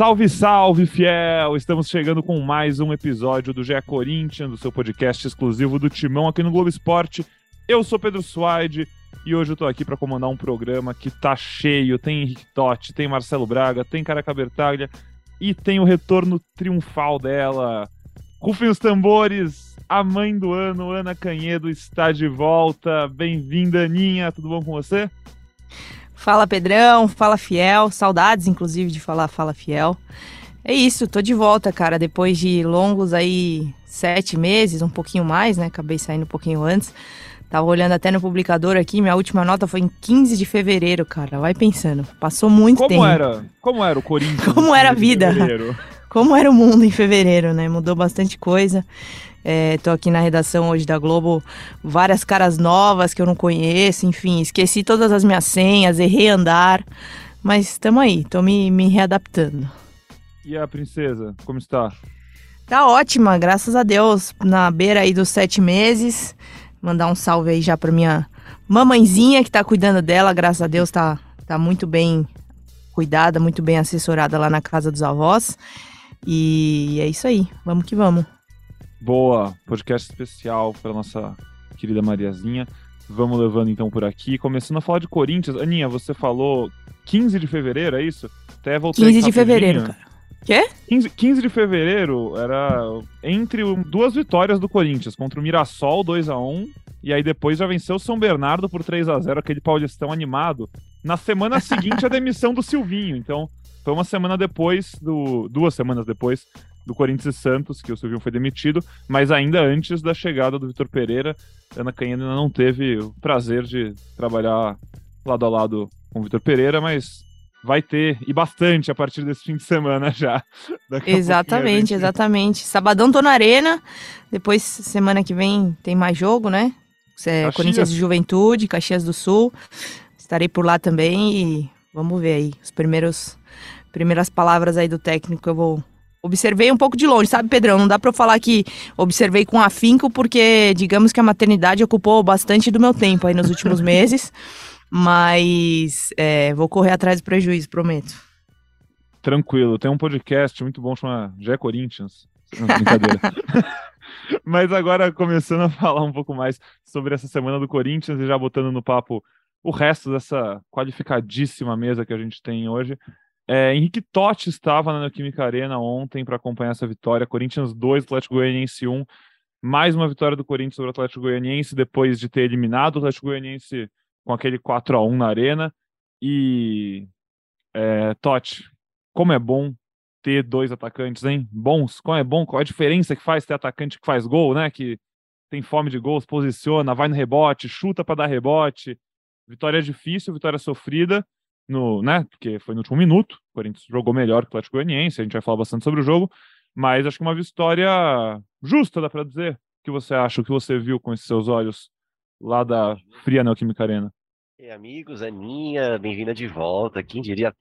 Salve, salve, fiel! Estamos chegando com mais um episódio do GE Corinthians, do seu podcast exclusivo do Timão aqui no Globo Esporte. Eu sou Pedro Suaide e hoje eu tô aqui para comandar um programa que tá cheio. Tem Henrique Totti, tem Marcelo Braga, tem Caraca Bertaglia e tem o retorno triunfal dela. Rufem os tambores, a mãe do ano, Ana Canhedo, está de volta. Bem-vinda, Aninha, tudo bom com você? Fala Pedrão, fala Fiel, saudades inclusive de falar Fala Fiel. É isso, tô de volta, cara, depois de longos aí sete meses, um pouquinho mais, né? Acabei saindo um pouquinho antes. Tava olhando até no publicador aqui, minha última nota foi em 15 de fevereiro, cara. Vai pensando. Passou muito como tempo. Era, como era o Corinthians? Como era a vida? Como era o mundo em fevereiro, né? Mudou bastante coisa. Estou é, aqui na redação hoje da Globo, várias caras novas que eu não conheço, enfim, esqueci todas as minhas senhas, errei andar, mas estamos aí, estou me, me readaptando. E a princesa, como está? Tá ótima, graças a Deus, na beira aí dos sete meses. Mandar um salve aí já para minha mamãezinha que tá cuidando dela, graças a Deus tá, tá muito bem cuidada, muito bem assessorada lá na casa dos avós. E é isso aí, vamos que vamos. Boa, podcast especial para nossa querida Mariazinha. Vamos levando então por aqui. Começando a falar de Corinthians. Aninha, você falou 15 de fevereiro, é isso? Até voltei 15 de fevereiro, cara. Quê? 15, 15 de fevereiro era entre duas vitórias do Corinthians contra o Mirassol 2 a 1 e aí depois já venceu o São Bernardo por 3 a 0 aquele paulistão animado. Na semana seguinte a demissão do Silvinho, então foi uma semana depois do duas semanas depois do Corinthians e Santos, que o Silvinho foi demitido, mas ainda antes da chegada do Vitor Pereira, Ana Canhena ainda não teve o prazer de trabalhar lado a lado com o Vitor Pereira, mas vai ter, e bastante, a partir desse fim de semana já. exatamente, gente... exatamente. Sabadão tô na arena, depois semana que vem tem mais jogo, né? É Corinthians de Juventude, Caxias do Sul. Estarei por lá também e vamos ver aí os primeiros primeiras palavras aí do técnico eu vou observei um pouco de longe, sabe, Pedrão? Não dá para eu falar que observei com afinco, porque digamos que a maternidade ocupou bastante do meu tempo aí nos últimos meses. Mas é, vou correr atrás do prejuízo, prometo. Tranquilo, tem um podcast muito bom chamado Jé Corinthians. Brincadeira. Mas agora começando a falar um pouco mais sobre essa semana do Corinthians e já botando no papo o resto dessa qualificadíssima mesa que a gente tem hoje. É, Henrique Totti estava na Neoquímica Arena ontem para acompanhar essa vitória. Corinthians 2, Atlético Goianiense 1. Mais uma vitória do Corinthians sobre o Atlético Goianiense depois de ter eliminado o Atlético Goianiense com aquele 4 a 1 na Arena. E é, Totti, como é bom ter dois atacantes, hein? Bons, como é bom, qual a diferença que faz ter atacante que faz gol, né? Que tem fome de gols, posiciona, vai no rebote, chuta para dar rebote. Vitória difícil, vitória sofrida no, né? Porque foi no último minuto. O Corinthians jogou melhor que o Atlético Goianiense, a gente vai falar bastante sobre o jogo, mas acho que uma vitória justa, dá para dizer. O que você acha? O que você viu com esses seus olhos lá da fria Neoquímica Arena? E amigos, Aninha, bem-vinda de volta. Quem diria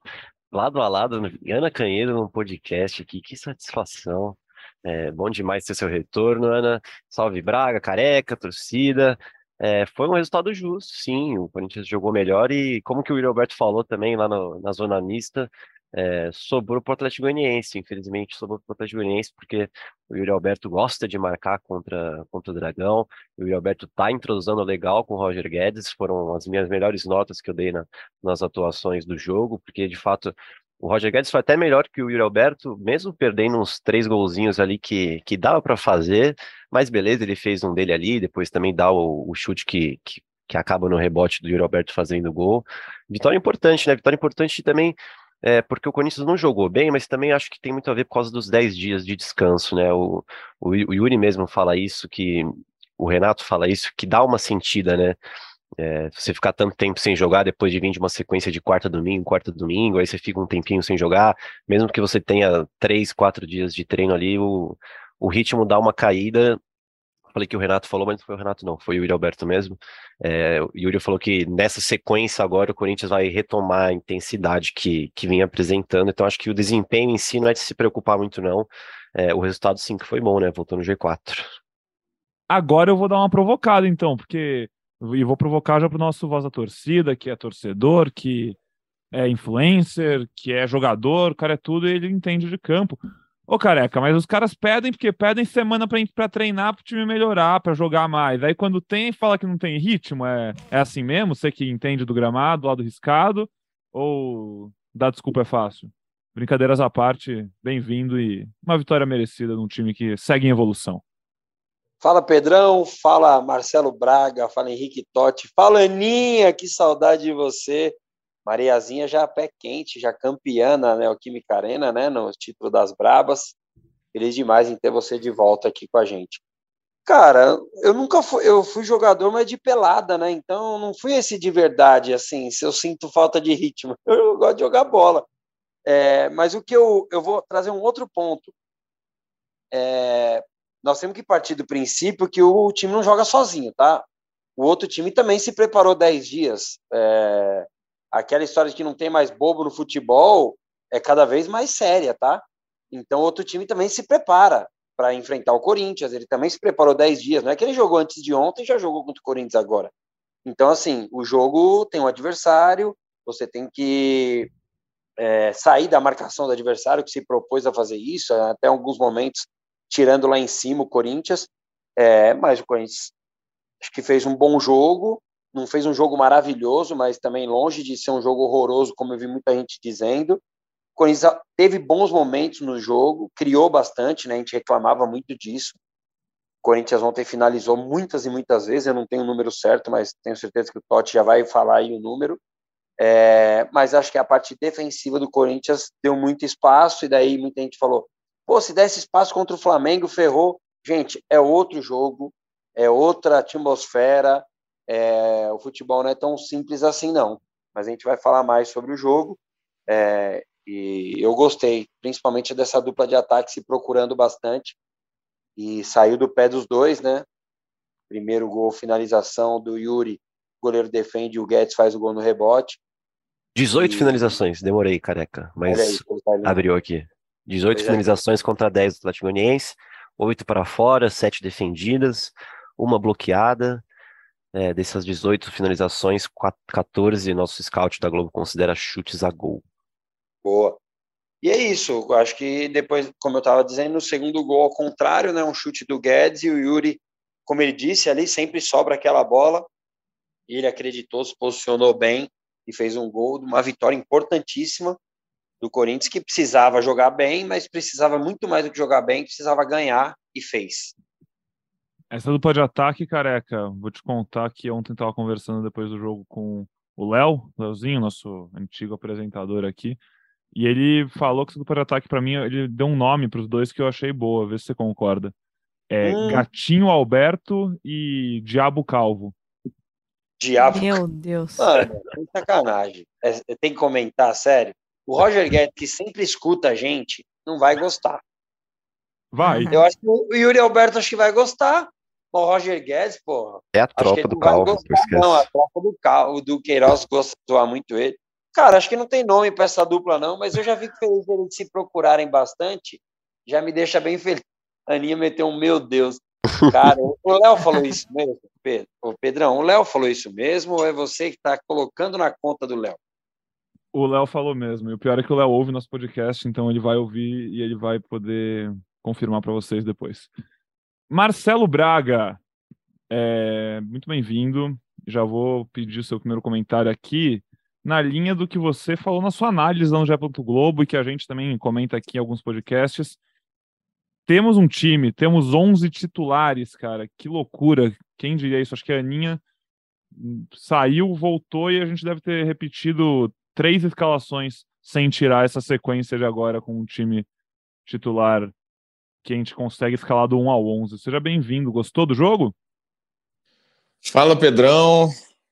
lado a lado, Ana Canheiro no podcast aqui, que satisfação. É, bom demais ter seu retorno, Ana. Salve Braga, careca, torcida. É, foi um resultado justo, sim. O Corinthians jogou melhor e, como que o Alberto falou também lá no, na zona mista, é, sobrou para o Atlético Goianiense. Infelizmente, sobrou para o Atlético Goianiense porque o Yuri Alberto gosta de marcar contra, contra o Dragão. O Yuri Alberto está entrosando legal com o Roger Guedes. Foram as minhas melhores notas que eu dei na, nas atuações do jogo, porque de fato o Roger Guedes foi até melhor que o Yuri Alberto, mesmo perdendo uns três golzinhos ali que, que dava para fazer, mas beleza, ele fez um dele ali, depois também dá o, o chute que, que, que, acaba no rebote do Yuri Alberto fazendo gol. Vitória importante, né? Vitória importante também é, porque o Corinthians não jogou bem, mas também acho que tem muito a ver por causa dos 10 dias de descanso, né? O, o, o Yuri mesmo fala isso, que o Renato fala isso, que dá uma sentida, né? É, você ficar tanto tempo sem jogar, depois de vir de uma sequência de quarta domingo, quarta domingo, aí você fica um tempinho sem jogar, mesmo que você tenha três, quatro dias de treino ali, o, o ritmo dá uma caída. Falei que o Renato falou, mas não foi o Renato, não, foi o Yuri Alberto mesmo. É, o Yuri falou que nessa sequência agora o Corinthians vai retomar a intensidade que, que vinha apresentando, então acho que o desempenho em si não é de se preocupar muito, não. É, o resultado sim que foi bom, né? Voltou no G4. Agora eu vou dar uma provocada, então, porque e vou provocar já para o nosso voz da torcida, que é torcedor, que é influencer, que é jogador, o cara é tudo e ele entende de campo. Ô, careca, mas os caras pedem porque pedem semana pra treinar pro time melhorar, pra jogar mais. Aí quando tem, fala que não tem ritmo. É, é assim mesmo? Você que entende do gramado, lado riscado? Ou dar desculpa é fácil? Brincadeiras à parte, bem-vindo e uma vitória merecida num time que segue em evolução. Fala Pedrão, fala Marcelo Braga, fala Henrique Totti, fala Aninha, que saudade de você. Mariazinha já pé quente, já campeã na Neoquímica Arena, né, no título das Brabas. Feliz demais em ter você de volta aqui com a gente. Cara, eu nunca fui, eu fui jogador, mas de pelada, né? Então não fui esse de verdade, assim, se eu sinto falta de ritmo. Eu gosto de jogar bola. É, mas o que eu, eu vou trazer um outro ponto. É, nós temos que partir do princípio que o time não joga sozinho, tá? O outro time também se preparou 10 dias. É, aquela história de que não tem mais bobo no futebol é cada vez mais séria, tá? Então, outro time também se prepara para enfrentar o Corinthians. Ele também se preparou 10 dias. Não é que ele jogou antes de ontem já jogou contra o Corinthians agora. Então, assim, o jogo tem um adversário, você tem que é, sair da marcação do adversário que se propôs a fazer isso, até alguns momentos tirando lá em cima o Corinthians. É, mas o Corinthians acho que fez um bom jogo, não fez um jogo maravilhoso, mas também longe de ser um jogo horroroso, como eu vi muita gente dizendo. O Corinthians teve bons momentos no jogo, criou bastante, né? A gente reclamava muito disso. O Corinthians ontem finalizou muitas e muitas vezes, eu não tenho o número certo, mas tenho certeza que o Totti já vai falar aí o número. É, mas acho que a parte defensiva do Corinthians deu muito espaço, e daí muita gente falou: pô, se desse espaço contra o Flamengo, ferrou. Gente, é outro jogo, é outra atmosfera, é, o futebol não é tão simples assim, não. Mas a gente vai falar mais sobre o jogo. É, e eu gostei, principalmente dessa dupla de ataque se procurando bastante. E saiu do pé dos dois, né? Primeiro gol, finalização do Yuri, o goleiro defende, o Guedes faz o gol no rebote. 18 e... finalizações, demorei, careca, mas aí, abriu aqui. 18 pois é. finalizações contra 10 do Atlético Goianiense, 8 para fora, 7 defendidas, uma bloqueada, é, dessas 18 finalizações, 14 nosso scout da Globo considera chutes a gol. Boa. E é isso, eu acho que depois, como eu estava dizendo, no segundo gol ao contrário, né, um chute do Guedes e o Yuri, como ele disse ali, sempre sobra aquela bola. Ele acreditou, se posicionou bem e fez um gol, uma vitória importantíssima do Corinthians que precisava jogar bem, mas precisava muito mais do que jogar bem, precisava ganhar e fez. Essa dupla de ataque, careca, vou te contar que ontem estava conversando depois do jogo com o Léo, Léozinho, nosso antigo apresentador aqui, e ele falou que essa dupla de ataque, para mim, ele deu um nome para os dois que eu achei boa, vê se você concorda. É hum. Gatinho Alberto e Diabo Calvo. Diabo. Meu Deus. Mano, que sacanagem. É, tem que comentar, sério. O Roger Guedes, que sempre escuta a gente, não vai gostar. Vai. Eu acho que o Yuri Alberto acho que vai gostar. O Roger Guedes, porra. É a tropa do Calvo. não, a tropa do Calvo, do Queiroz gosta de zoar muito ele. Cara, acho que não tem nome para essa dupla, não, mas eu já vi que feliz eles se procurarem bastante. Já me deixa bem feliz. A Aninha meteu um meu Deus. Cara, o Léo falou isso mesmo, Pedro. O Pedrão, o Léo falou isso mesmo ou é você que está colocando na conta do Léo? O Léo falou mesmo. E o pior é que o Léo ouve nosso podcast, então ele vai ouvir e ele vai poder confirmar para vocês depois. Marcelo Braga, é, muito bem-vindo. Já vou pedir o seu primeiro comentário aqui, na linha do que você falou na sua análise no Gé. Globo e que a gente também comenta aqui em alguns podcasts. Temos um time, temos 11 titulares, cara. Que loucura. Quem diria isso? Acho que a Aninha saiu, voltou e a gente deve ter repetido três escalações sem tirar essa sequência de agora com um time titular que a gente consegue escalar do 1 ao 11. Seja bem-vindo. Gostou do jogo? Fala, Pedrão.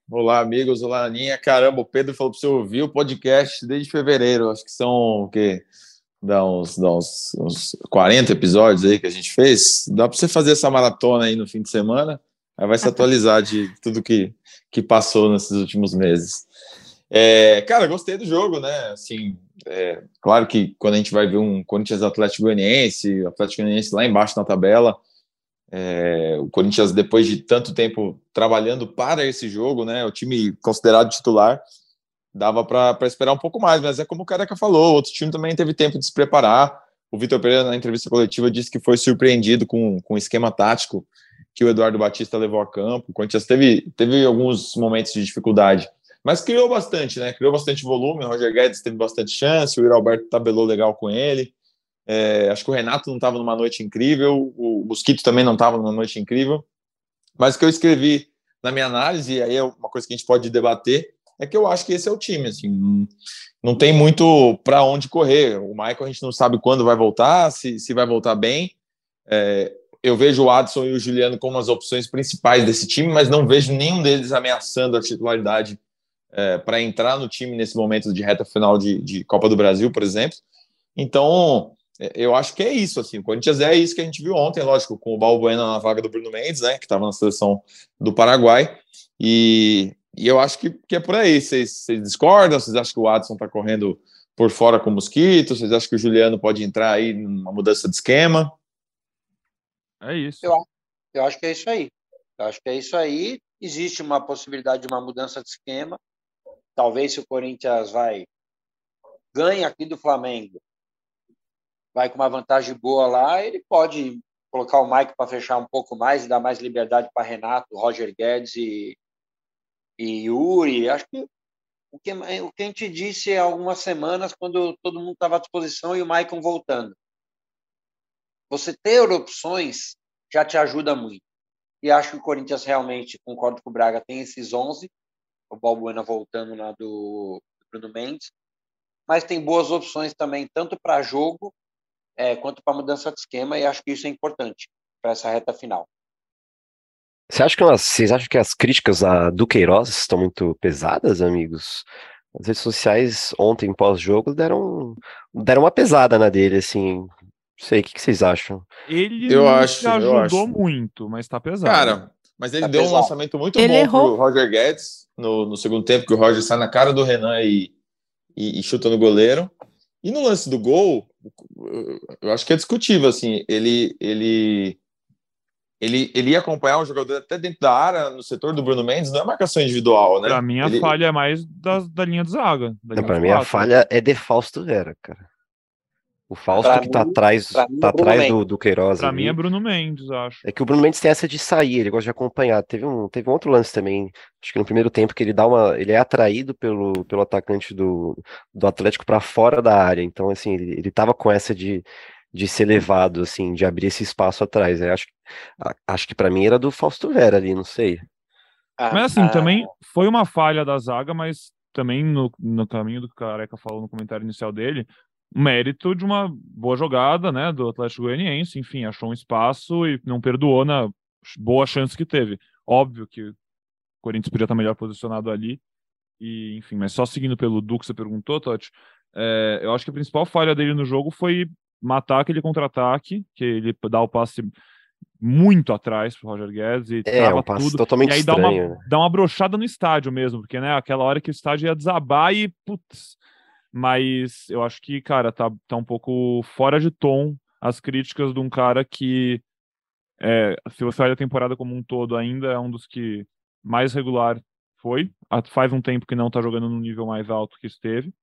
Olá, amigos. Olá, Aninha. Caramba, o Pedro falou para você ouvir o podcast desde fevereiro. Acho que são o quê? Dá uns, dá uns, uns 40 episódios aí que a gente fez. Dá para você fazer essa maratona aí no fim de semana. Aí vai se atualizar de tudo que, que passou nesses últimos meses. É, cara, gostei do jogo, né? Assim, é, claro que quando a gente vai ver um Corinthians Atlético Goianiense, Atlético Goianiense lá embaixo na tabela, é, o Corinthians depois de tanto tempo trabalhando para esse jogo, né? O time considerado titular, dava para esperar um pouco mais, mas é como o Careca falou, outro time também teve tempo de se preparar. O Vitor Pereira, na entrevista coletiva, disse que foi surpreendido com, com o esquema tático que o Eduardo Batista levou a campo. O Corinthians teve, teve alguns momentos de dificuldade, mas criou bastante, né? Criou bastante volume. O Roger Guedes teve bastante chance, o Yuri Alberto tabelou legal com ele. É, acho que o Renato não estava numa noite incrível, o Mosquito também não estava numa noite incrível. Mas o que eu escrevi na minha análise, e aí é uma coisa que a gente pode debater, é que eu acho que esse é o time, assim, não tem muito para onde correr. O Michael a gente não sabe quando vai voltar, se, se vai voltar bem. É, eu vejo o Adson e o Juliano como as opções principais desse time, mas não vejo nenhum deles ameaçando a titularidade é, para entrar no time nesse momento de reta final de, de, Copa do Brasil, por exemplo. Então, é, eu acho que é isso. Assim, o Corinthians é isso que a gente viu ontem, lógico, com o Balbuena na vaga do Bruno Mendes, né, que estava na seleção do Paraguai. E e eu acho que, que é por aí. Vocês, vocês discordam? Vocês acham que o Adson está correndo por fora com o mosquito? Vocês acham que o Juliano pode entrar aí numa mudança de esquema? É isso. Eu, eu acho que é isso aí. Eu acho que é isso aí. Existe uma possibilidade de uma mudança de esquema. Talvez se o Corinthians vai ganha aqui do Flamengo, vai com uma vantagem boa lá, ele pode colocar o Mike para fechar um pouco mais e dar mais liberdade para Renato, Roger Guedes e, e Yuri, acho que o que, o que a gente disse há algumas semanas, quando todo mundo estava à disposição e o Maicon voltando. Você ter opções já te ajuda muito. E acho que o Corinthians realmente, concordo com o Braga, tem esses 11, o Balbuena voltando lá do, do Bruno Mendes, mas tem boas opções também, tanto para jogo é, quanto para mudança de esquema, e acho que isso é importante para essa reta final. Você acha que elas, vocês acham que as críticas a Duqueiroz estão muito pesadas, amigos? As redes sociais ontem, pós-jogo, deram, deram uma pesada na dele, assim. Não sei, o que, que vocês acham? Ele eu acho, ajudou acho. muito, mas tá pesado. Cara, mas ele tá deu pesado. um lançamento muito ele bom errou. pro Roger Guedes no, no segundo tempo, que o Roger sai na cara do Renan e, e, e chuta no goleiro. E no lance do gol, eu acho que é discutível, assim, ele, ele ele, ele ia acompanhar o jogador até dentro da área, no setor do Bruno Mendes, não é marcação individual, né? Pra mim, a ele... falha é mais da, da linha de zaga. Não, pra mim, a falha é de Fausto Vera, cara. O Fausto pra que tá mim, atrás, tá é atrás do, do Queiroz. Pra ali. mim é Bruno Mendes, acho. É que o Bruno Mendes tem essa de sair, ele gosta de acompanhar. Teve um, teve um outro lance também, acho que no primeiro tempo, que ele dá uma. Ele é atraído pelo, pelo atacante do, do Atlético para fora da área. Então, assim, ele, ele tava com essa de de ser levado, assim, de abrir esse espaço atrás. Eu acho, acho que para mim era do Fausto Vera ali, não sei. Ah, mas assim, ah, também foi uma falha da zaga, mas também no, no caminho do que o Careca falou no comentário inicial dele, mérito de uma boa jogada, né, do Atlético Goianiense, enfim, achou um espaço e não perdoou na boa chance que teve. Óbvio que o Corinthians podia estar melhor posicionado ali, e enfim, mas só seguindo pelo Du que você perguntou, Totti, é, eu acho que a principal falha dele no jogo foi matar aquele contra-ataque, que ele dá o passe muito atrás pro Roger Guedes e é, um passe tudo. totalmente e aí estranho. dá uma, né? dá uma brochada no estádio mesmo, porque né, aquela hora que o estádio ia desabar e putz. Mas eu acho que, cara, tá, tá um pouco fora de tom as críticas de um cara que, é, se você olha a temporada como um todo, ainda é um dos que mais regular foi. Faz um tempo que não tá jogando no nível mais alto que esteve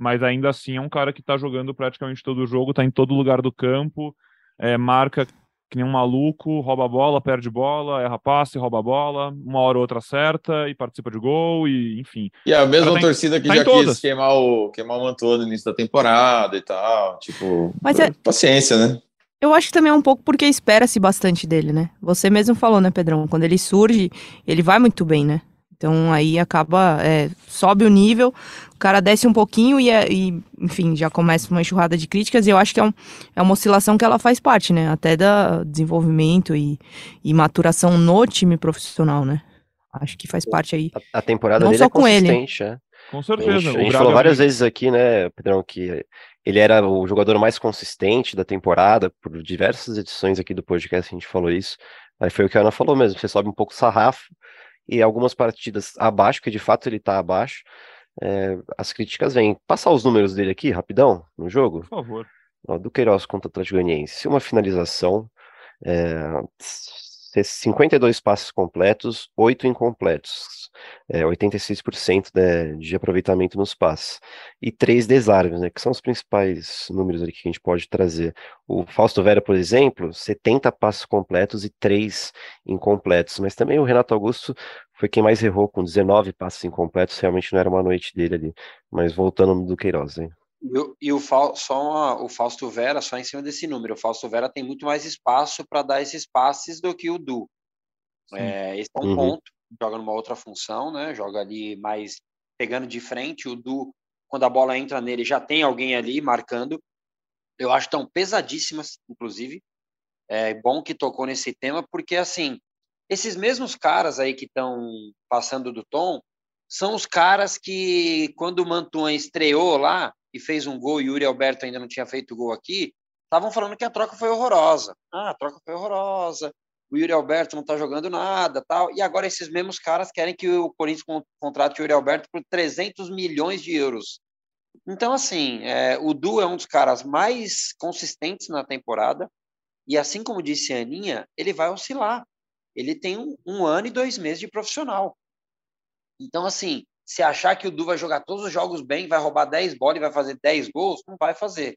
mas ainda assim é um cara que tá jogando praticamente todo o jogo, tá em todo lugar do campo, é, marca que nem um maluco, rouba a bola, perde bola, erra passe, rouba a bola, uma hora ou outra acerta e participa de gol, e enfim. E a mesma tá torcida em, que tá já quis queimar o, queimar o Mantua no início da temporada e tal, tipo, Mas é... paciência, né? Eu acho que também é um pouco porque espera-se bastante dele, né? Você mesmo falou, né, Pedrão? Quando ele surge, ele vai muito bem, né? Então aí acaba, é, sobe o nível, o cara desce um pouquinho e, é, e, enfim, já começa uma enxurrada de críticas e eu acho que é, um, é uma oscilação que ela faz parte, né? Até da desenvolvimento e, e maturação no time profissional, né? Acho que faz parte aí. A, a temporada não dele só é com consistente, ele. É. Com certeza. A gente, a gente falou várias vezes aqui, né, Pedrão, que ele era o jogador mais consistente da temporada, por diversas edições aqui do podcast a gente falou isso. Aí foi o que a Ana falou mesmo, você sobe um pouco o sarrafo, e algumas partidas abaixo, que de fato ele está abaixo, é, as críticas vêm. Passar os números dele aqui, rapidão, no jogo? Por favor. Ó, do Queiroz contra o Atlético Goianiense. Uma finalização, é, 52 passes completos, 8 incompletos, é, 86% de, de aproveitamento nos passes, e 3 desarmes, né, que são os principais números ali que a gente pode trazer. O Fausto Vera, por exemplo, 70 passes completos e 3 incompletos, mas também o Renato Augusto foi quem mais errou, com 19 passes incompletos, realmente não era uma noite dele ali, mas voltando do Queiroz, hein. E, o, e o, só o Fausto Vera, só em cima desse número, o Fausto Vera tem muito mais espaço para dar esses passes do que o Du. É, esse é um uhum. ponto, joga numa outra função, né? Joga ali mais pegando de frente. O Du, quando a bola entra nele, já tem alguém ali marcando. Eu acho tão pesadíssimas, inclusive. É bom que tocou nesse tema, porque assim, esses mesmos caras aí que estão passando do tom são os caras que, quando o Mantuan estreou lá, e fez um gol, e Yuri Alberto ainda não tinha feito gol aqui, estavam falando que a troca foi horrorosa. Ah, a troca foi horrorosa, o Yuri Alberto não está jogando nada, tal. E agora esses mesmos caras querem que o Corinthians contrate o Yuri Alberto por 300 milhões de euros. Então, assim, é, o Du é um dos caras mais consistentes na temporada, e assim como disse a Aninha, ele vai oscilar. Ele tem um, um ano e dois meses de profissional. Então, assim, se achar que o Du vai jogar todos os jogos bem, vai roubar 10 bolas e vai fazer 10 gols, não vai fazer.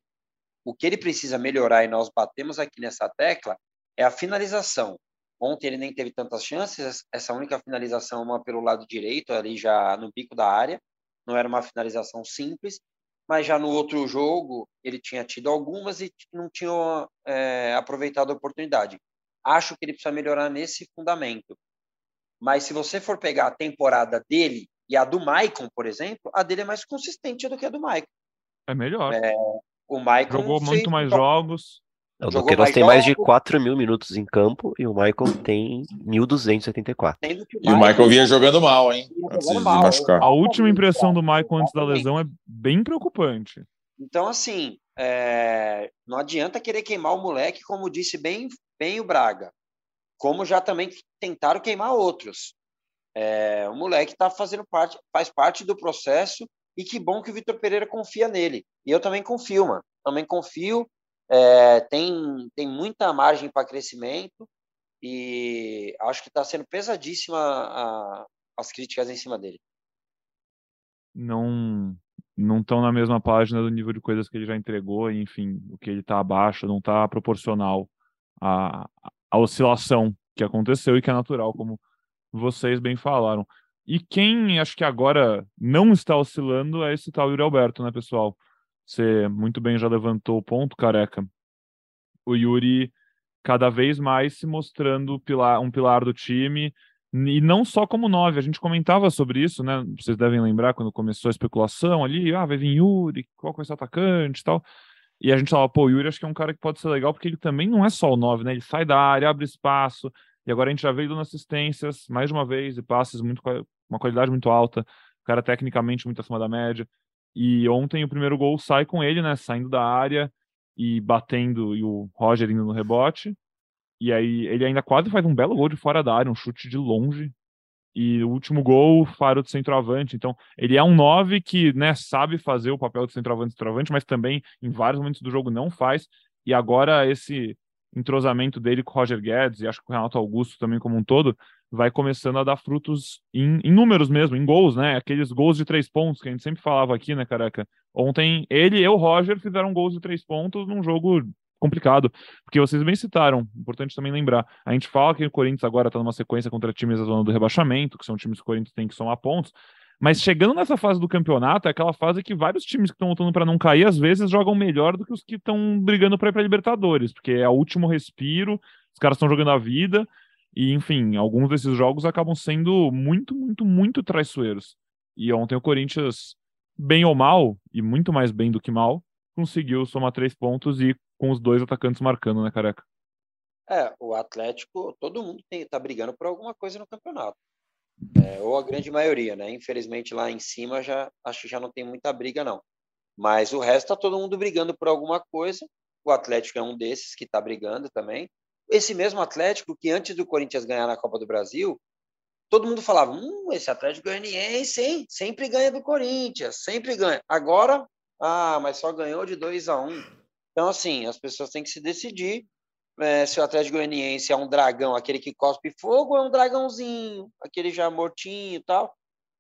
O que ele precisa melhorar, e nós batemos aqui nessa tecla, é a finalização. Ontem ele nem teve tantas chances, essa única finalização, uma pelo lado direito, ali já no bico da área, não era uma finalização simples, mas já no outro jogo ele tinha tido algumas e não tinha é, aproveitado a oportunidade. Acho que ele precisa melhorar nesse fundamento. Mas se você for pegar a temporada dele e a do Maicon, por exemplo, a dele é mais consistente do que a do Maicon. É melhor. É, o Maicon jogou muito mais jogos. O Duqueiroz tem mais de 4 mil minutos em campo e o Michael tem 1.284. E o Michael vinha jogando mal, hein? Antes de machucar. A última impressão do Michael antes da lesão é bem preocupante. Então, assim, é... não adianta querer queimar o moleque, como disse bem, bem o Braga. Como já também tentaram queimar outros. É, o moleque está fazendo parte, faz parte do processo e que bom que o Vitor Pereira confia nele. E eu também confio, mano. Também confio. É, tem, tem muita margem para crescimento e acho que está sendo pesadíssima a, as críticas em cima dele. Não não estão na mesma página do nível de coisas que ele já entregou, enfim, o que ele está abaixo não está proporcional à, à oscilação que aconteceu e que é natural, como vocês bem falaram. E quem acho que agora não está oscilando é esse tal Yuri Alberto, né, pessoal? Você muito bem já levantou o ponto, careca. O Yuri cada vez mais se mostrando pilar, um pilar do time, e não só como nove. A gente comentava sobre isso, né? Vocês devem lembrar quando começou a especulação ali, ah, vai vir Yuri, qual vai ser o atacante e tal. E a gente falava, pô, o Yuri acho que é um cara que pode ser legal, porque ele também não é só o nove, né? Ele sai da área, abre espaço, e agora a gente já veio dando assistências mais de uma vez e passes muito uma qualidade muito alta, o cara tecnicamente muito acima da média. E ontem o primeiro gol sai com ele, né, saindo da área e batendo e o Roger indo no rebote. E aí ele ainda quase faz um belo gol de fora da área, um chute de longe. E o último gol, faro de centroavante. Então, ele é um 9 que, né, sabe fazer o papel de centroavante centroavante, mas também em vários momentos do jogo não faz. E agora esse entrosamento dele com o Roger Guedes e acho que com o Renato Augusto também como um todo, vai começando a dar frutos em, em, números mesmo, em gols, né? Aqueles gols de três pontos que a gente sempre falava aqui, né, careca? Ontem ele e o Roger fizeram gols de três pontos num jogo complicado, porque vocês bem citaram, importante também lembrar, a gente fala que o Corinthians agora está numa sequência contra times da zona do rebaixamento, que são times que o Corinthians tem que somar pontos, mas chegando nessa fase do campeonato, é aquela fase que vários times que estão lutando para não cair, às vezes jogam melhor do que os que estão brigando para ir para Libertadores, porque é o último respiro, os caras estão jogando a vida, e enfim, alguns desses jogos acabam sendo muito, muito, muito traiçoeiros. E ontem o Corinthians, bem ou mal, e muito mais bem do que mal, conseguiu somar três pontos e com os dois atacantes marcando, né, careca? É, o Atlético, todo mundo tem, tá brigando por alguma coisa no campeonato é, ou a grande maioria, né? Infelizmente lá em cima já acho que já não tem muita briga não. Mas o resto tá todo mundo brigando por alguma coisa. O Atlético é um desses que está brigando também. Esse mesmo Atlético que antes do Corinthians ganhar na Copa do Brasil, todo mundo falava: hum, esse Atlético Goianiense, hein? Sempre ganha do Corinthians, sempre ganha. Agora, ah, mas só ganhou de 2 a 1 um. Então, assim, as pessoas têm que se decidir. É, se o Atlético Goianiense é um dragão, aquele que cospe fogo, é um dragãozinho, aquele já mortinho e tal.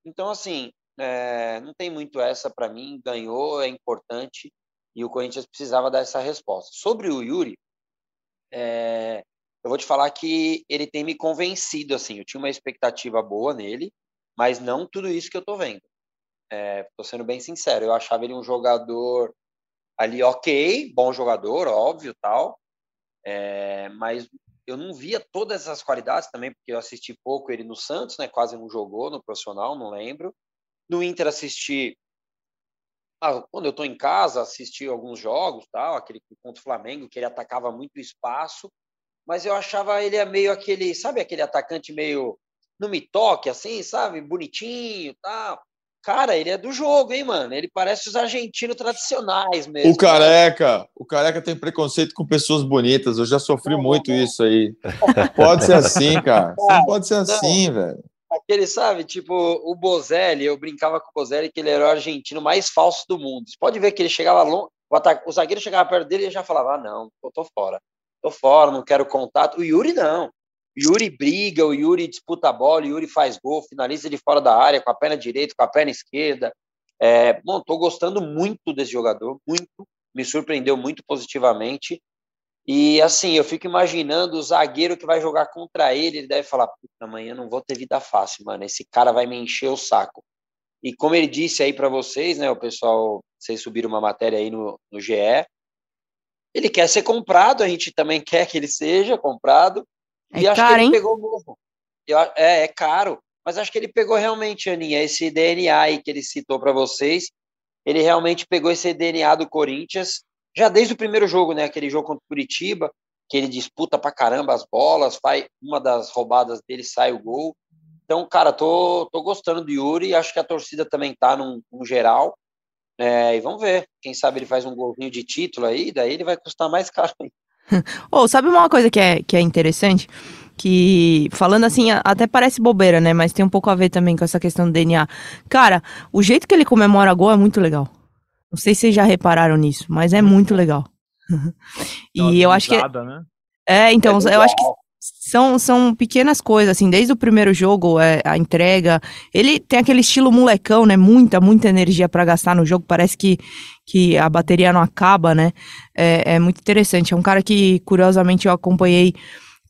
Então, assim, é, não tem muito essa para mim. Ganhou, é importante e o Corinthians precisava dar essa resposta. Sobre o Yuri, é, eu vou te falar que ele tem me convencido. Assim, eu tinha uma expectativa boa nele, mas não tudo isso que eu tô vendo. Estou é, sendo bem sincero. Eu achava ele um jogador ali ok, bom jogador, óbvio, tal. É, mas eu não via todas essas qualidades também, porque eu assisti pouco ele no Santos, né? Quase não jogou no profissional, não lembro. No Inter assisti ah, quando eu estou em casa, assisti alguns jogos, tal, aquele contra o Flamengo, que ele atacava muito espaço, mas eu achava ele meio aquele, sabe, aquele atacante meio no me toque, assim, sabe, bonitinho, tal. Cara, ele é do jogo, hein, mano? Ele parece os argentinos tradicionais mesmo. O careca, né? o careca tem preconceito com pessoas bonitas. Eu já sofri não, muito não. isso aí. Pode ser assim, cara. Não pode ser assim, velho. Aquele, sabe, tipo, o Bozelli, eu brincava com o Bozelli que ele era o argentino mais falso do mundo. Você pode ver que ele chegava longe, o, ataque, o zagueiro chegava perto dele e já falava: ah, não, eu tô fora. Tô fora, não quero contato. O Yuri não. Yuri briga, o Yuri disputa a bola, o Yuri faz gol, finaliza de fora da área com a perna direita, com a perna esquerda. É, bom, tô gostando muito desse jogador, muito. Me surpreendeu muito positivamente. E assim, eu fico imaginando o zagueiro que vai jogar contra ele, ele deve falar: puta, amanhã não vou ter vida fácil, mano. Esse cara vai me encher o saco. E como ele disse aí para vocês, né, o pessoal, vocês subiram uma matéria aí no, no GE, ele quer ser comprado, a gente também quer que ele seja comprado. É e acho caro, que ele hein? pegou mesmo. Eu, é, é caro. Mas acho que ele pegou realmente, Aninha, esse DNA aí que ele citou para vocês. Ele realmente pegou esse DNA do Corinthians já desde o primeiro jogo, né? Aquele jogo contra o Curitiba, que ele disputa pra caramba as bolas, faz uma das roubadas dele, sai o gol. Então, cara, tô, tô gostando do Yuri, acho que a torcida também tá num, num geral. É, e vamos ver. Quem sabe ele faz um golzinho de título aí, daí ele vai custar mais caro. Oh, sabe uma coisa que é, que é interessante? Que, falando assim, até parece bobeira, né? Mas tem um pouco a ver também com essa questão do DNA. Cara, o jeito que ele comemora gol é muito legal. Não sei se vocês já repararam nisso, mas é muito legal. e eu acho que. Né? É, então, é eu acho que são, são pequenas coisas, assim, desde o primeiro jogo, é, a entrega. Ele tem aquele estilo molecão, né? Muita, muita energia para gastar no jogo. Parece que, que a bateria não acaba, né? É, é muito interessante. É um cara que, curiosamente, eu acompanhei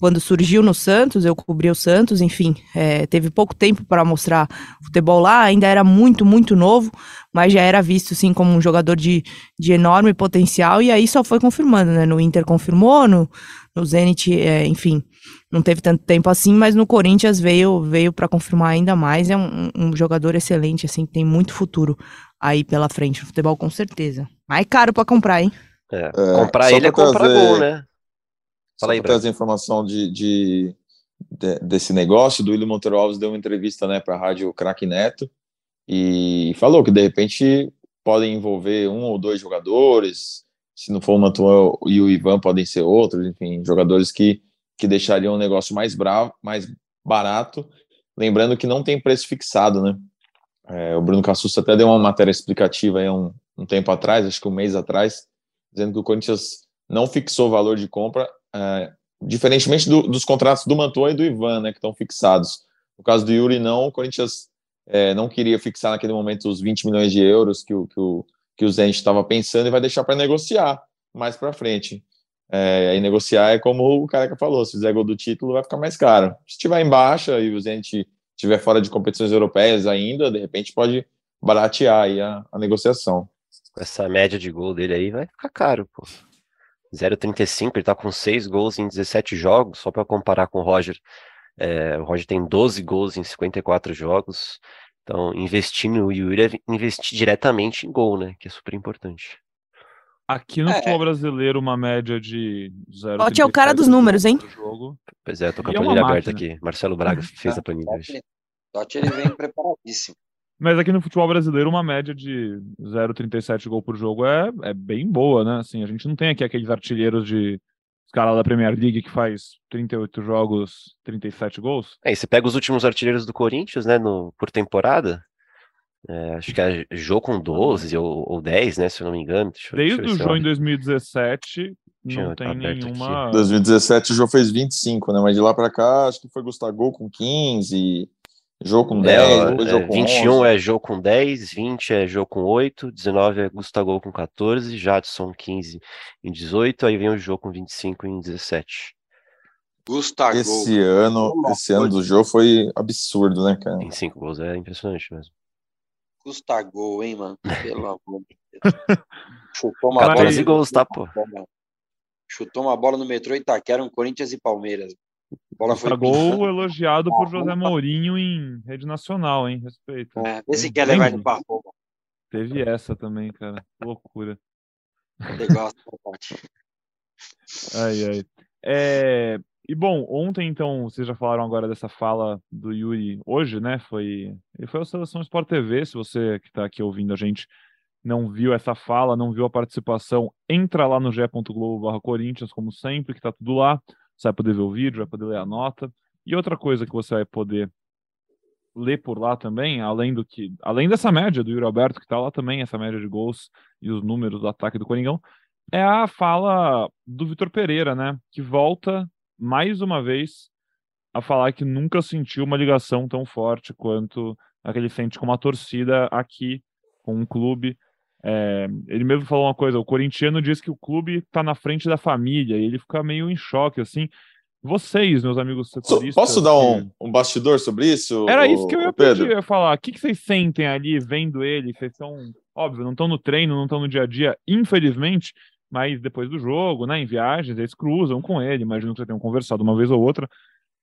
quando surgiu no Santos, eu cobri o Santos, enfim, é, teve pouco tempo para mostrar futebol lá, ainda era muito, muito novo, mas já era visto, sim, como um jogador de, de enorme potencial, e aí só foi confirmando, né, no Inter confirmou, no, no Zenit, é, enfim, não teve tanto tempo assim, mas no Corinthians veio veio para confirmar ainda mais, é um, um, jogador excelente, assim, que tem muito futuro aí pela frente no futebol, com certeza. Mais caro para comprar, hein? É, é comprar ele é comprar gol, né? Fala aí, para trazer informação de, de, de, desse negócio, do William Monteiro Alves deu uma entrevista né, para a rádio Crack Neto e falou que de repente podem envolver um ou dois jogadores, se não for o Mantuan e o Ivan podem ser outros, enfim, jogadores que, que deixariam o negócio mais bravo, mais barato, lembrando que não tem preço fixado, né? É, o Bruno Cassus até deu uma matéria explicativa aí um, um tempo atrás, acho que um mês atrás, dizendo que o Corinthians não fixou o valor de compra é, diferentemente do, dos contratos do Mantua e do Ivan, né, que estão fixados. No caso do Yuri, não, o Corinthians é, não queria fixar naquele momento os 20 milhões de euros que o, que o, que o Zenit estava pensando e vai deixar para negociar mais para frente. É, aí negociar é como o que falou, se fizer gol do título vai ficar mais caro. Se estiver em baixa e o Zenit estiver fora de competições europeias ainda, de repente pode baratear aí a, a negociação. Essa média de gol dele aí vai ficar caro, pô. 0,35, ele tá com 6 gols em 17 jogos, só para comparar com o Roger. É, o Roger tem 12 gols em 54 jogos. Então, investir no Yuri é investir diretamente em gol, né? Que é super importante. Aqui no é. futebol brasileiro, uma média de 0. Totti é o cara dos números, hein? Jogo. Pois é, tô com a é planilha aberta aqui. Marcelo Braga fez a planilha hoje. Totti ele vem preparadíssimo. Mas aqui no futebol brasileiro, uma média de 0,37 gol por jogo é, é bem boa, né? Assim, a gente não tem aqui aqueles artilheiros de escala da Premier League que faz 38 jogos, 37 gols. É, e você pega os últimos artilheiros do Corinthians, né, no, por temporada, é, acho que é Jô com 12 ou, ou 10, né, se eu não me engano. Deixa, Desde deixa o Jô em 2017, não tem nenhuma. Em 2017 o Jô fez 25, né? Mas de lá para cá, acho que foi Gustavo com 15, Jô com 10, é, depois é, com 21 11. é Jô com 10, 20 é Jô com 8, 19 é Gustavo com 14, Jadson 15 em 18, aí vem o Jô com 25 em 17. Gustavo. Esse ano, esse ano do Jô foi absurdo, né, cara? Em 5 gols é impressionante mesmo. Gustavo, hein, mano? Pelo amor de Deus. Chutou uma 14 bola. gols, tá, pô? Chutou uma bola no metrô Itaquera, um Corinthians e Palmeiras. bola foi gol elogiado por José Mourinho em rede nacional, hein? Respeito. É, esse quer levar ele pra Teve essa também, cara. Loucura. Legal, ai, ai. É, e bom, ontem então, vocês já falaram agora dessa fala do Yuri hoje, né? Foi, ele foi a Seleção Sport TV, se você que está aqui ouvindo a gente não viu essa fala, não viu a participação, entra lá no ge.globo Corinthians, como sempre, que tá tudo lá. Você vai poder ver o vídeo, vai poder ler a nota. E outra coisa que você vai poder ler por lá também, além do que, além dessa média do Yuri Alberto, que tá lá também, essa média de gols e os números do ataque do Coringão, é a fala do Vitor Pereira, né? Que volta mais uma vez a falar que nunca sentiu uma ligação tão forte quanto a que ele sente com uma torcida aqui, com um clube. É, ele mesmo falou uma coisa: o corintiano diz que o clube está na frente da família, e ele fica meio em choque, assim. Vocês, meus amigos setoristas... Posso dar um, um bastidor sobre isso? Era isso que eu ia pedir, eu ia falar. O que, que vocês sentem ali vendo ele? Vocês são, óbvio, não estão no treino, não estão no dia a dia, infelizmente, mas depois do jogo, né, em viagens, eles cruzam com ele, imagino que vocês tenham conversado uma vez ou outra.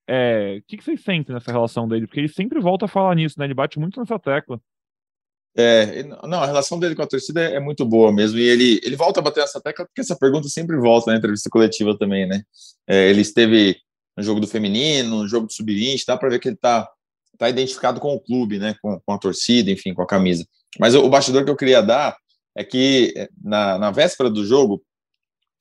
É, o que, que vocês sentem nessa relação dele? Porque ele sempre volta a falar nisso, né? Ele bate muito nessa tecla. É, não, a relação dele com a torcida é muito boa mesmo, e ele, ele volta a bater nessa tecla porque essa pergunta sempre volta na entrevista coletiva também, né? É, ele esteve no jogo do feminino, no jogo do sub-20, dá para ver que ele tá, tá identificado com o clube, né? Com, com a torcida, enfim, com a camisa. Mas o, o bastidor que eu queria dar é que é, na, na véspera do jogo,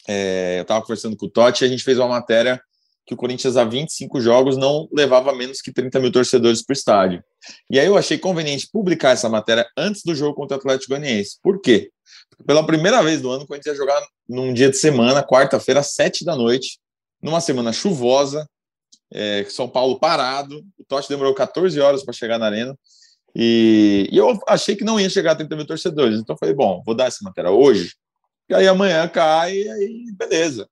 é, eu estava conversando com o Totti e a gente fez uma matéria que o Corinthians, há 25 jogos, não levava menos que 30 mil torcedores para o estádio. E aí eu achei conveniente publicar essa matéria antes do jogo contra o Atlético Goianiense. Por quê? Porque pela primeira vez do ano, o Corinthians ia jogar num dia de semana, quarta-feira, às 7 da noite, numa semana chuvosa, é, São Paulo parado, o Totti demorou 14 horas para chegar na arena, e, e, eu achei que não ia chegar a 30 mil torcedores. Então falei, bom, vou dar essa matéria hoje, e aí amanhã cai, e aí beleza.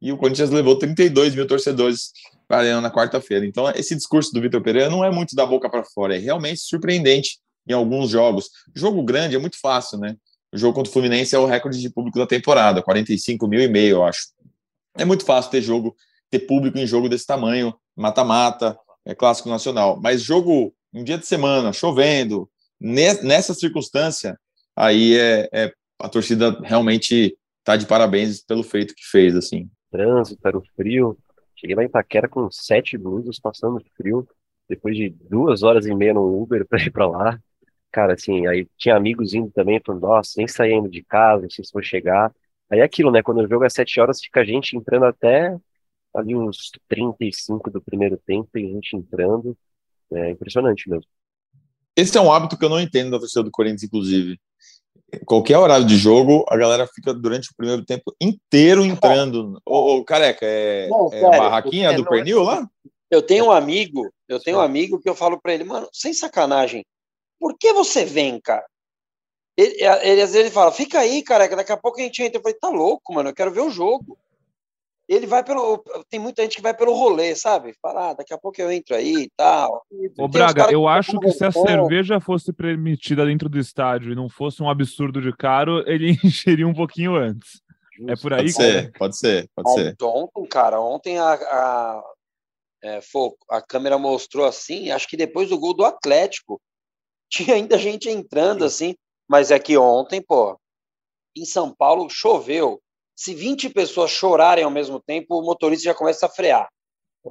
E o Corinthians levou 32 mil torcedores para na quarta-feira. Então esse discurso do Vitor Pereira não é muito da boca para fora, é realmente surpreendente em alguns jogos. Jogo grande é muito fácil, né? O jogo contra o Fluminense é o recorde de público da temporada, 45 mil e meio, eu acho. É muito fácil ter jogo, ter público em jogo desse tamanho, mata-mata, é clássico nacional. Mas jogo um dia de semana, chovendo, nessa circunstância, aí é, é a torcida realmente tá de parabéns pelo feito que fez, assim. Trânsito, era o frio. Cheguei lá em Itaquera com sete blusas, passando frio, depois de duas horas e meia no Uber para ir para lá. Cara, assim, aí tinha amigos indo também, falando, nossa, nem saindo de casa, não sei se vou chegar. Aí é aquilo, né? Quando o jogo é sete horas, fica a gente entrando até ali uns 35 do primeiro tempo, a gente entrando. É impressionante mesmo. Esse é um hábito que eu não entendo da torcida do Corinthians, inclusive. Qualquer horário de jogo, a galera fica durante o primeiro tempo inteiro entrando. Ô, ô careca, é, não, é barraquinha é, do pernil é... lá? Eu tenho um amigo, eu tenho um amigo que eu falo para ele, mano, sem sacanagem, por que você vem, cara? Ele, ele, às vezes ele fala, fica aí, careca, daqui a pouco a gente entra. Eu falei, tá louco, mano, eu quero ver o jogo ele vai pelo. Tem muita gente que vai pelo rolê, sabe? Fala, ah, daqui a pouco eu entro aí e tal. Ô, Braga, eu acho que se a cerveja fosse permitida dentro do estádio e não fosse um absurdo de caro, ele encheria um pouquinho antes. Justo. É por aí, pode ser, pode ser, pode ser. Ontem, cara, ontem a, a, é, a câmera mostrou assim, acho que depois do gol do Atlético, tinha ainda gente entrando assim, mas é que ontem, pô, em São Paulo choveu, se 20 pessoas chorarem ao mesmo tempo, o motorista já começa a frear.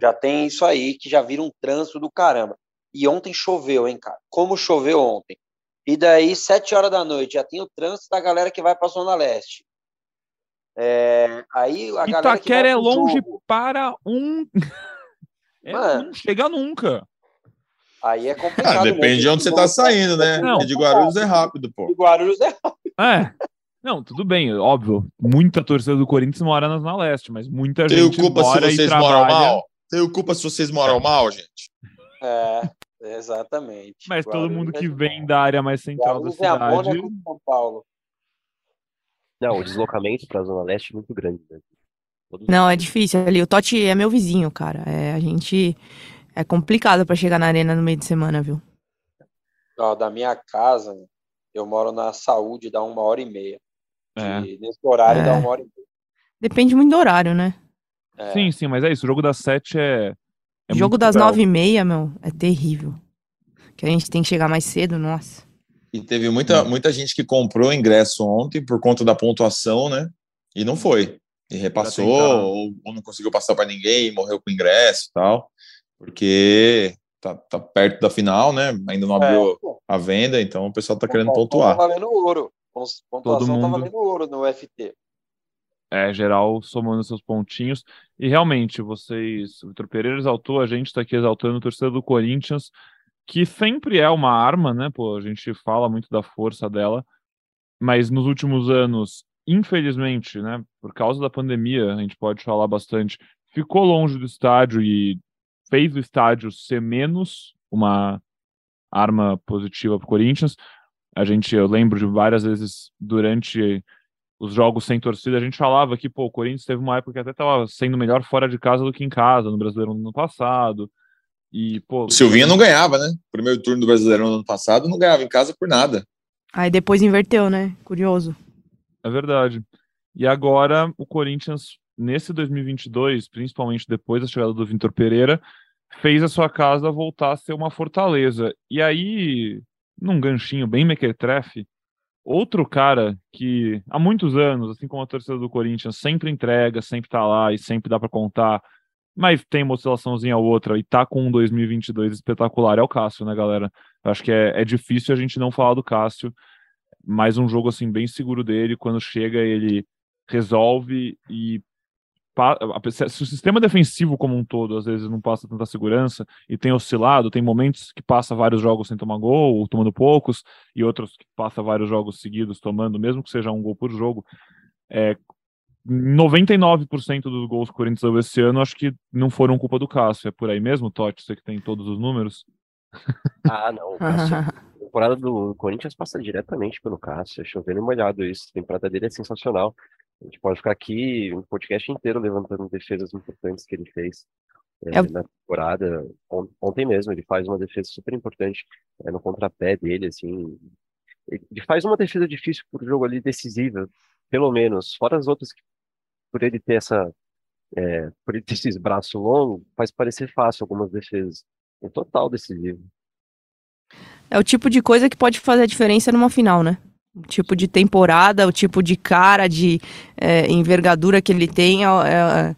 Já tem isso aí, que já vira um trânsito do caramba. E ontem choveu, hein, cara? Como choveu ontem. E daí, sete horas da noite, já tem o trânsito da galera que vai para a Zona Leste. É, aí a Itaquera é longe jogo. para um. é, Mano, não chega nunca. Aí é complicado. Ah, depende de onde você tá saindo, né? Não. de Guarulhos é rápido, pô. De Guarulhos é rápido. É. Não, tudo bem, óbvio. Muita torcida do Corinthians mora na Zona Leste, mas muita Tenho gente culpa mora se e vocês trabalha. moram mal? Tenho culpa se vocês moram mal, gente? É, exatamente. Mas todo Guarulhos mundo é que vem da área mais central da Guarulhos é a cidade. Mônaco de São Paulo. Não, o deslocamento para a Zona Leste é muito grande. Né? Não, é difícil ali. O Totti é meu vizinho, cara. É, a gente. É complicado pra chegar na arena no meio de semana, viu? Ó, da minha casa, eu moro na saúde, dá uma hora e meia. É. E nesse horário dá É. uma hora e meia. Depende muito do horário, né? É. Sim, sim, mas é isso. O jogo das sete é. é Jogo das cruel. nove e meia, meu, é terrível. Que a gente tem que chegar mais cedo, nossa. E teve muita, muita gente que comprou ingresso ontem por conta da pontuação, né? E não foi. E repassou, ou, ou não conseguiu passar para ninguém, e morreu com ingresso e tal. Porque tá, tá perto da final, né? Ainda não abriu É, a venda, então o pessoal tá querendo pontuação pontuar. Tá valendo ouro. Pontuação tá mundo- valendo ouro no FT. É, geral, somando seus pontinhos. E realmente, vocês. O Vitor Pereira exaltou, a gente está aqui exaltando o torcedor do Corinthians, que sempre é uma arma, né? Pô, a gente fala muito da força dela, mas nos últimos anos, infelizmente, né? Por causa da pandemia, a gente pode falar bastante, ficou longe do estádio e fez o estádio ser menos uma arma positiva para o Corinthians. A gente, eu lembro de várias vezes durante os jogos sem torcida, a gente falava que pô, o Corinthians teve uma época que até estava sendo melhor fora de casa do que em casa, no Brasileiro no ano passado. E, pô, O Silvinho não ganhava, né? Primeiro turno do Brasileirão no ano passado, não ganhava em casa por nada. Aí depois inverteu, né? Curioso. é verdade. E agora o Corinthians, nesse 2022, principalmente depois da chegada do Vitor Pereira, fez a sua casa voltar a ser uma fortaleza. E aí, num ganchinho bem mequetrefe, outro cara que há muitos anos, assim como a torcida do Corinthians, sempre entrega, sempre tá lá e sempre dá para contar, mas tem uma oscilaçãozinha ou outra e tá com um 2022 espetacular, é o Cássio, né, galera? Eu acho que é, é difícil a gente não falar do Cássio. Mais um jogo assim bem seguro dele, quando chega ele resolve e se o sistema defensivo como um todo às vezes não passa tanta segurança e tem oscilado, tem momentos que passa vários jogos sem tomar gol, ou tomando poucos, e outros que passa vários jogos seguidos tomando, mesmo que seja um gol por jogo. É, 99% dos gols que o Corinthians deu esse ano acho que não foram culpa do Cássio. É por aí mesmo, Totti? Você que tem todos os números? Ah, não. Cássio- A temporada do Corinthians passa diretamente pelo Cássio. Chovendo molhado isso. A temporada dele é sensacional. A gente pode ficar aqui um podcast inteiro levantando defesas importantes que ele fez é, É na temporada. On- Ontem mesmo ele faz uma defesa super importante é, no contrapé dele, assim. Ele faz uma defesa difícil por jogo ali decisiva, pelo menos. Fora as outras que, por ele ter essa, é, por ele ter esses braços longos, faz parecer fácil algumas defesas. É total decisivo. É o tipo de coisa que pode fazer a diferença numa final, né? O tipo de temporada, o tipo de cara, de é, envergadura que ele tem, é, é-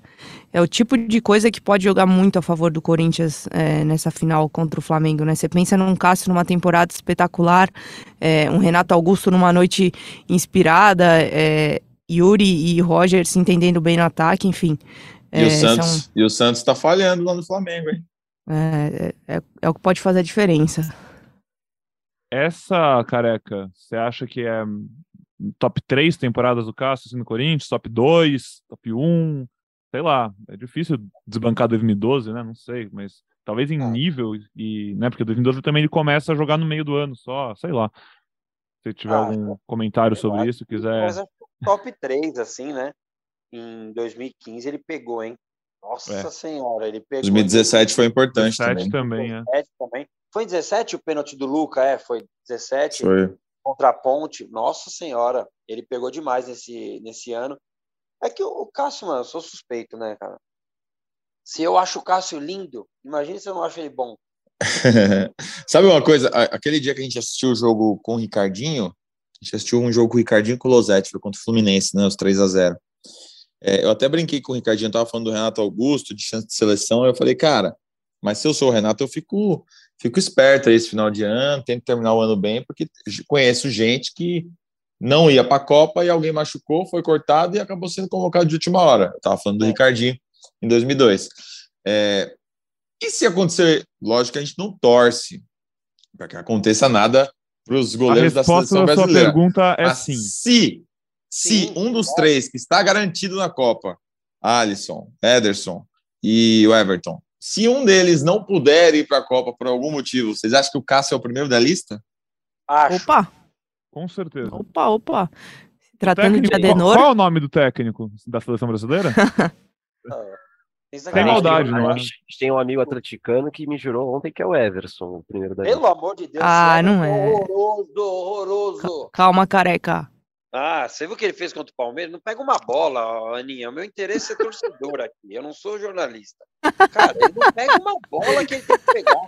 é o tipo de coisa que pode jogar muito a favor do Corinthians é, nessa final contra o Flamengo, né? Você pensa num Cássio numa temporada espetacular, é, um Renato Augusto numa noite inspirada, é, Yuri e Roger se entendendo bem no ataque, enfim. E, o são- Santos, e o Santos tá falhando lá no Flamengo, hein? é o que pode fazer a diferença. Essa careca, você acha que é top 3 temporadas do Cássio assim, no Corinthians? Top 2, top 1? Sei lá, é difícil desbancar 2012, né? Não sei, mas talvez em Ah. nível e, né, porque 2012 também ele começa a jogar no meio do ano só, sei lá. Se tiver Ah, algum comentário eu sobre isso, quiser. Mas top 3, assim, né? Em 2015 ele pegou, hein? Nossa É. senhora, ele pegou. 2017 foi importante 17 também. também, é. 17 também. Foi em 17 o pênalti do Luca, é? Foi 17 Foi. contra a Ponte. Nossa senhora, ele pegou demais nesse, nesse ano. É que o, Cássio, mano, eu sou suspeito, né, cara? Se eu acho o Cássio lindo, imagina se eu não acho ele bom. Sabe uma coisa? Aquele dia que a gente assistiu o jogo com o Ricardinho, a gente assistiu um jogo com o Ricardinho e com o Losetti, foi contra o Fluminense, né? Os 3 a 0 É, eu até brinquei com o Ricardinho, eu tava falando do Renato Augusto, de chance de seleção, eu falei, cara, mas se eu sou o Renato, eu fico, fico esperto aí esse final de ano, tento terminar o ano bem, porque conheço gente que não ia para a Copa e alguém machucou, foi cortado e acabou sendo convocado de última hora. Eu tava falando do É. Ricardinho em 2002. É, e se acontecer, lógico que a gente não torce para que aconteça nada para os A goleiros da resposta seleção da sua brasileira. pergunta é Mas sim. se Se Sim, um dos é. três que está garantido na Copa, Alisson, Ederson e o Everton, se um deles não puder ir para a Copa por algum motivo, vocês acham que o Cássio é o primeiro da lista? Acho. Opa! Com certeza. Opa, opa. Tratando técnico, de Adenor. Qual é o nome do técnico da seleção brasileira? Tem maldade, não é? A gente tem um amigo atleticano que me jurou ontem que é o Everson, o primeiro da Pelo amor de Deus. Ah, não é. Horroroso, horroroso. Calma, careca. Ah, você viu o que ele fez contra o Palmeiras? Não pega uma bola, Aninha. O meu interesse é torcedor aqui. Eu não sou jornalista. Cara, ele não pega uma bola que ele tem que pegar.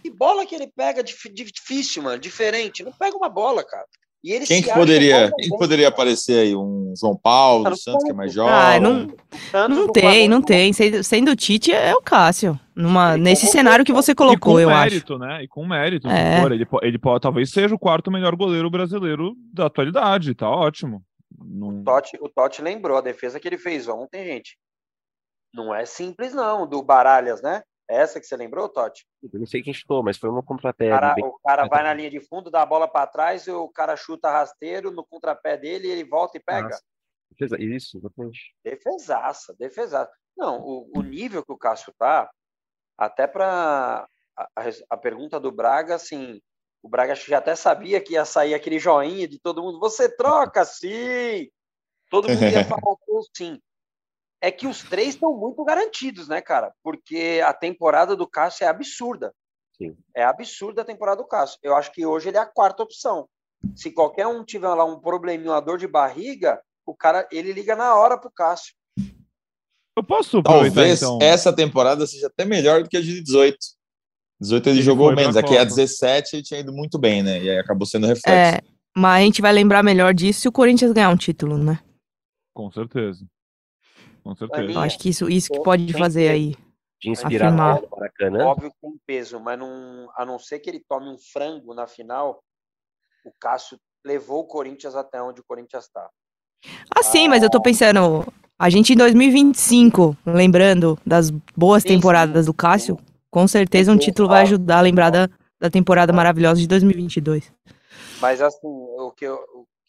Que bola que ele pega difícil, mano, diferente. Não pega uma bola, cara. E ele quem que poderia, quem poderia aparecer aí? Um João Paulo, do Santos, que é mais jovem? Ah, não, não tem, não tem. Sendo o Tite, é o Cássio. Numa, nesse cenário que você colocou, eu mérito, acho. Né? E com mérito, né? E com mérito. Ele, ele pode, talvez seja o quarto melhor goleiro brasileiro da atualidade, tá ótimo. Não... O, Totti, o Totti lembrou a defesa que ele fez ontem, gente. Não é simples, não, do Baralhas, né? Essa que você lembrou, Totti? Eu não sei quem chutou, mas foi uma contrapé. O cara, bem... o cara vai na linha de fundo, dá a bola para trás, e o cara chuta rasteiro no contrapé dele, ele volta e pega. Nossa. Isso, exatamente. Defesaça, defesaça. Não, o, o nível que o Cássio tá, até para a, a, pergunta do Braga, assim, o Braga já até sabia que ia sair aquele joinha de todo mundo. Você troca sim! Todo mundo ia falar sim é que os três estão muito garantidos, né, cara? Porque a temporada do Cássio é absurda. Sim. É absurda a temporada do Cássio. Eu acho que hoje ele é a quarta opção. Se qualquer um tiver lá um probleminha, uma dor de barriga, o cara ele liga na hora pro Cássio. Eu posso Talvez então... essa temporada seja até melhor do que a de 18. 18 ele, ele jogou menos, aqui a 17 ele tinha ido muito bem, né? E aí acabou sendo reflexo. É, mas a gente vai lembrar melhor disso se o Corinthians ganhar um título, né? Com certeza. Com certeza. Acho que isso, isso que pode fazer aí. De inspirar no Maracanã. Óbvio que tem peso, mas não, a não ser que ele tome um frango na final, o Cássio levou o Corinthians até onde o Corinthians está. Ah, sim, ah, mas eu tô pensando, a gente em 2025, lembrando das boas sim, temporadas sim. do Cássio, com certeza um título vai ajudar a lembrar da, da temporada maravilhosa de 2022. Mas assim, o que eu,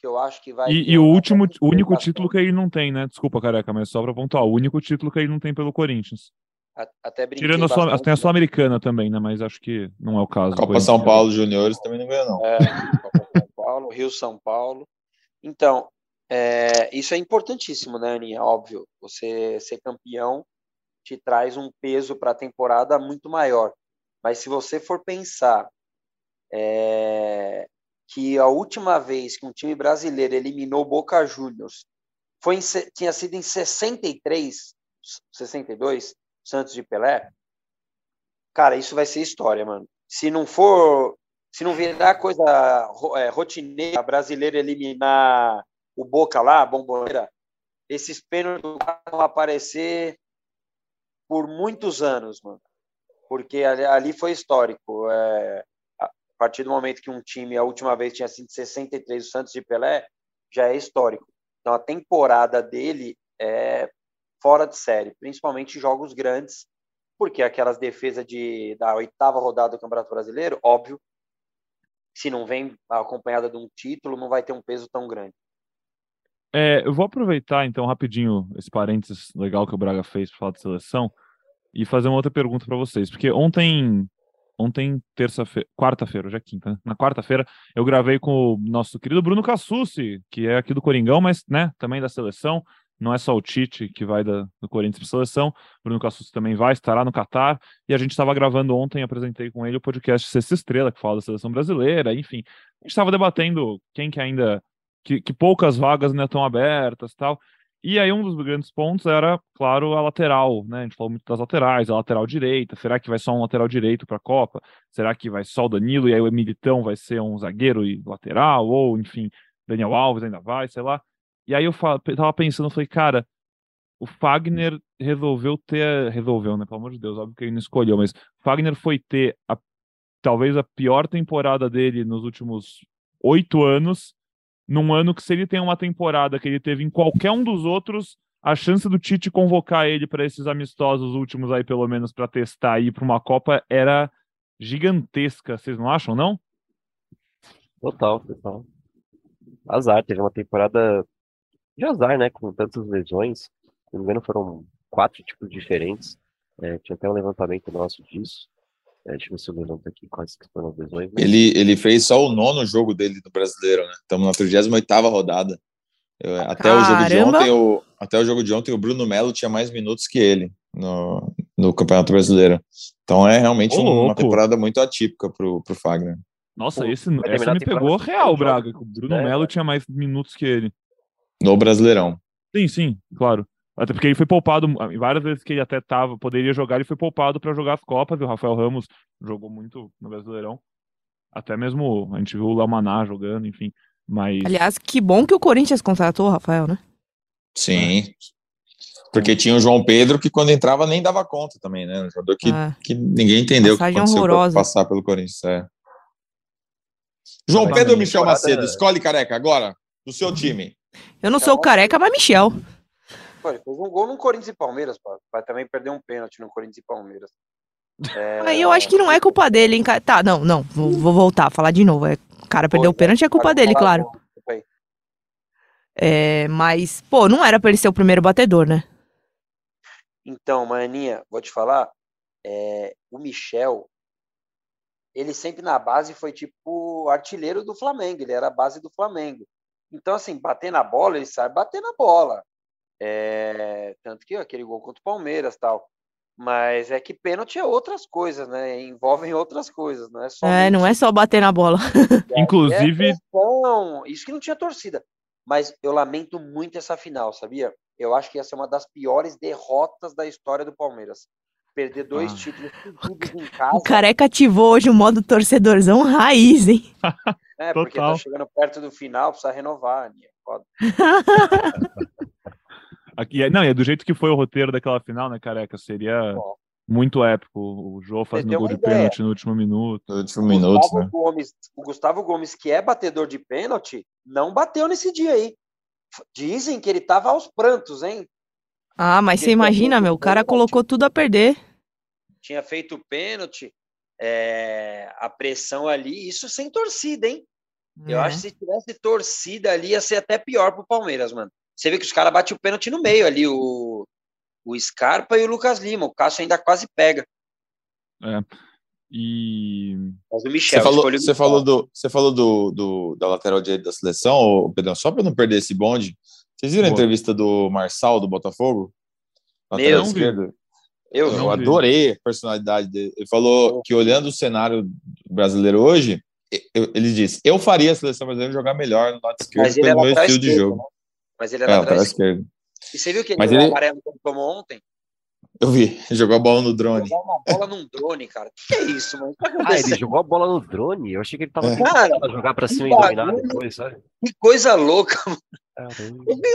que eu acho que vai. E, e o último, o único título que ele não tem, né? Desculpa, careca, mas só para pontuar, o único título que ele não tem pelo Corinthians. Até Tirando a Sul, tem a Sul-Americana também, né? Mas acho que não é o caso. Copa São Paulo Juniores também não ganha, não. É, Copa São Paulo, Rio São Paulo. Então, é, isso é importantíssimo, né, Aninha? Óbvio. Você ser campeão te traz um peso para a temporada muito maior. Mas se você for pensar é, que a última vez que um time brasileiro eliminou Boca Juniors foi em, tinha sido em 63, 62, Santos de Pelé. Cara, isso vai ser história, mano. Se não for, se não virar coisa é, rotineira brasileiro eliminar o Boca lá, a bomboneira, esses pênaltis vão aparecer por muitos anos, mano. Porque ali, ali foi histórico. É, partir do momento que um time, a última vez tinha sido 63, o Santos de Pelé, já é histórico. Então a temporada dele é fora de série, principalmente jogos grandes, porque aquelas defesas de, da oitava rodada do Campeonato Brasileiro, óbvio, se não vem acompanhada de um título, não vai ter um peso tão grande. É, eu vou aproveitar então rapidinho esse parênteses legal que o Braga fez para falar de seleção e fazer uma outra pergunta para vocês, porque ontem ontem, terça-feira, quarta-feira, hoje é quinta, né? Na quarta-feira, eu gravei com o nosso querido Bruno Cassucci, que é aqui do Coringão, mas, né, também da seleção. Não é só o Tite que vai da, do Corinthians para seleção, Bruno Cassucci também vai, estará no Catar. E a gente estava gravando ontem, apresentei com ele o podcast Sexta Estrela, que fala da seleção brasileira, enfim. A gente estava debatendo quem que ainda. Que, que poucas vagas ainda estão abertas tal. E aí um dos grandes pontos era, claro, a lateral, né? A gente falou muito das laterais, a lateral direita. Será que vai só um lateral direito para a Copa? Será que vai só o Danilo e aí o Militão vai ser um zagueiro e lateral? Ou, enfim, Daniel Alves ainda vai, sei lá. E aí eu tava pensando, falei, cara, o Fagner resolveu ter. Resolveu, né? Pelo amor de Deus, óbvio que ele não escolheu, mas Fagner foi ter a, talvez a pior temporada dele nos últimos oito anos num ano que se ele tem uma temporada que ele teve em qualquer um dos outros, a chance do Tite convocar ele para esses amistosos últimos aí, pelo menos, para testar e ir para uma Copa, era gigantesca. Vocês não acham, não? Total, total. azar, teve uma temporada de azar, né? Com tantas lesões. Se não me engano, foram quatro tipos diferentes. É, tinha até um levantamento nosso disso. É, deixa eu ver se eu levanto aqui quais que foram as lesões. Mas... Ele, ele fez só o nono jogo dele no brasileiro, né? Estamos na 38 rodada. Eu, até, o jogo de ontem, o, até o jogo de ontem, o Bruno Melo tinha mais minutos que ele no, no Campeonato Brasileiro. Então é realmente uma temporada muito atípica pro, pro Fagner. Nossa, esse, essa me pegou real, Braga. O Bruno é. Melo tinha mais minutos que ele. No Brasileirão. Sim, sim, claro. Até porque ele foi poupado várias vezes que ele até tava, poderia jogar, ele foi poupado para jogar as Copas, e o Rafael Ramos jogou muito no Brasileirão. Até mesmo a gente viu o Lamaná jogando, enfim. Mas. Aliás, que bom que o Corinthians contratou o Rafael, né? Sim. Porque tinha o João Pedro que quando entrava nem dava conta também, né? Um jogador que, é. que ninguém entendeu que aconteceu passar pelo Corinthians. É. João Pedro ou Michel Macedo? Escolhe careca agora, do seu time. Eu não sou o careca, mas Michel. Pô, ele fez um gol no Corinthians e Palmeiras, pô. vai também perder um pênalti no Corinthians e Palmeiras. É... Aí eu acho que não é culpa dele, hein? Tá, não, não, vou, vou voltar, falar de novo. É, o cara perdeu o pênalti, é culpa dele, claro. É, mas, pô, não era pra ele ser o primeiro batedor, né? Então, Maninha, vou te falar, é, o Michel, ele sempre na base foi tipo artilheiro do Flamengo, ele era a base do Flamengo. Então, assim, bater na bola, ele sabe bater na bola. É, tanto que aquele gol contra o Palmeiras tal. Mas é que pênalti é outras coisas, né? Envolvem outras coisas, não é só. É, não é só bater na bola. É, Inclusive. É isso que não tinha torcida. Mas eu lamento muito essa final, sabia? Eu acho que essa é uma das piores derrotas da história do Palmeiras. Perder dois ah. títulos em casa. O Careca ativou hoje o modo torcedorzão raiz, hein? É, porque tá chegando perto do final, precisa renovar, Aninha. Foda. Aqui, é, não, é do jeito que foi o roteiro daquela final, né, careca? Seria Bom. muito épico. O Jô fazendo gol de ideia. pênalti no último minuto. No último minuto, né? Gomes, o Gustavo Gomes, que é batedor de pênalti, não bateu nesse dia aí. Dizem que ele tava aos prantos, hein? Ah, mas você imagina, meu, o cara colocou tudo a perder. Tinha feito pênalti, é, a pressão ali, isso sem torcida, hein? É. Eu acho que se tivesse torcida ali, ia ser até pior pro Palmeiras, mano. Você vê que os caras batem o pênalti no meio ali, o, o Scarpa e o Lucas Lima. O Cássio ainda quase pega. É. E. Mas o Michel. Você falou, você falou, do, você falou do, do, da lateral direita da seleção, Pedro, só para não perder esse bonde. Vocês viram Boa. a entrevista do Marçal, do Botafogo? Lateral esquerdo? Eu, eu adorei a personalidade dele. Ele falou que olhando o cenário brasileiro hoje, ele disse: Eu faria a seleção brasileira jogar melhor no lado esquerdo pelo é meu estilo de jogo. Mas ele era é, atrás esquerdo. E você viu que ele Mas ele... amarelo que ele tomou ontem? Eu vi, jogou a bola no drone. Jogou uma bola num drone, cara. O que é isso, mano? Que ah, ele jogou a bola no drone? Eu achei que ele tava é. cara, jogar pra cima e dominar depois, sabe? Que coisa louca, mano.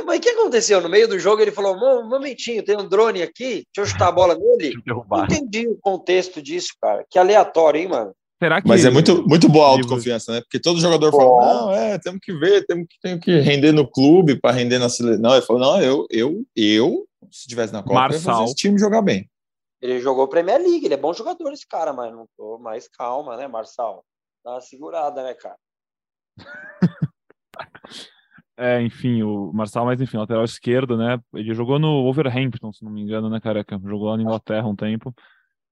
Mas o que aconteceu? No meio do jogo ele falou: um momentinho, tem um drone aqui, deixa eu chutar a bola nele. Não entendi o contexto disso, cara. Que aleatório, hein, mano? Será que... Mas é muito, muito boa a autoconfiança, né? Porque todo jogador fala, não, é, temos que ver, temos que, temos que render no clube para render na seleção. Não, ele falou, não, eu, eu, eu, se estivesse na Copa, Marçal. eu fazer esse time jogar bem. Ele jogou Premier League, ele é bom jogador esse cara, mas não tô mais calma, né, Marçal? Dá uma segurada, né, cara? é, enfim, o Marçal, mas enfim, lateral esquerdo, né? Ele jogou no Wolverhampton, se não me engano, né, careca? Jogou lá na Inglaterra um tempo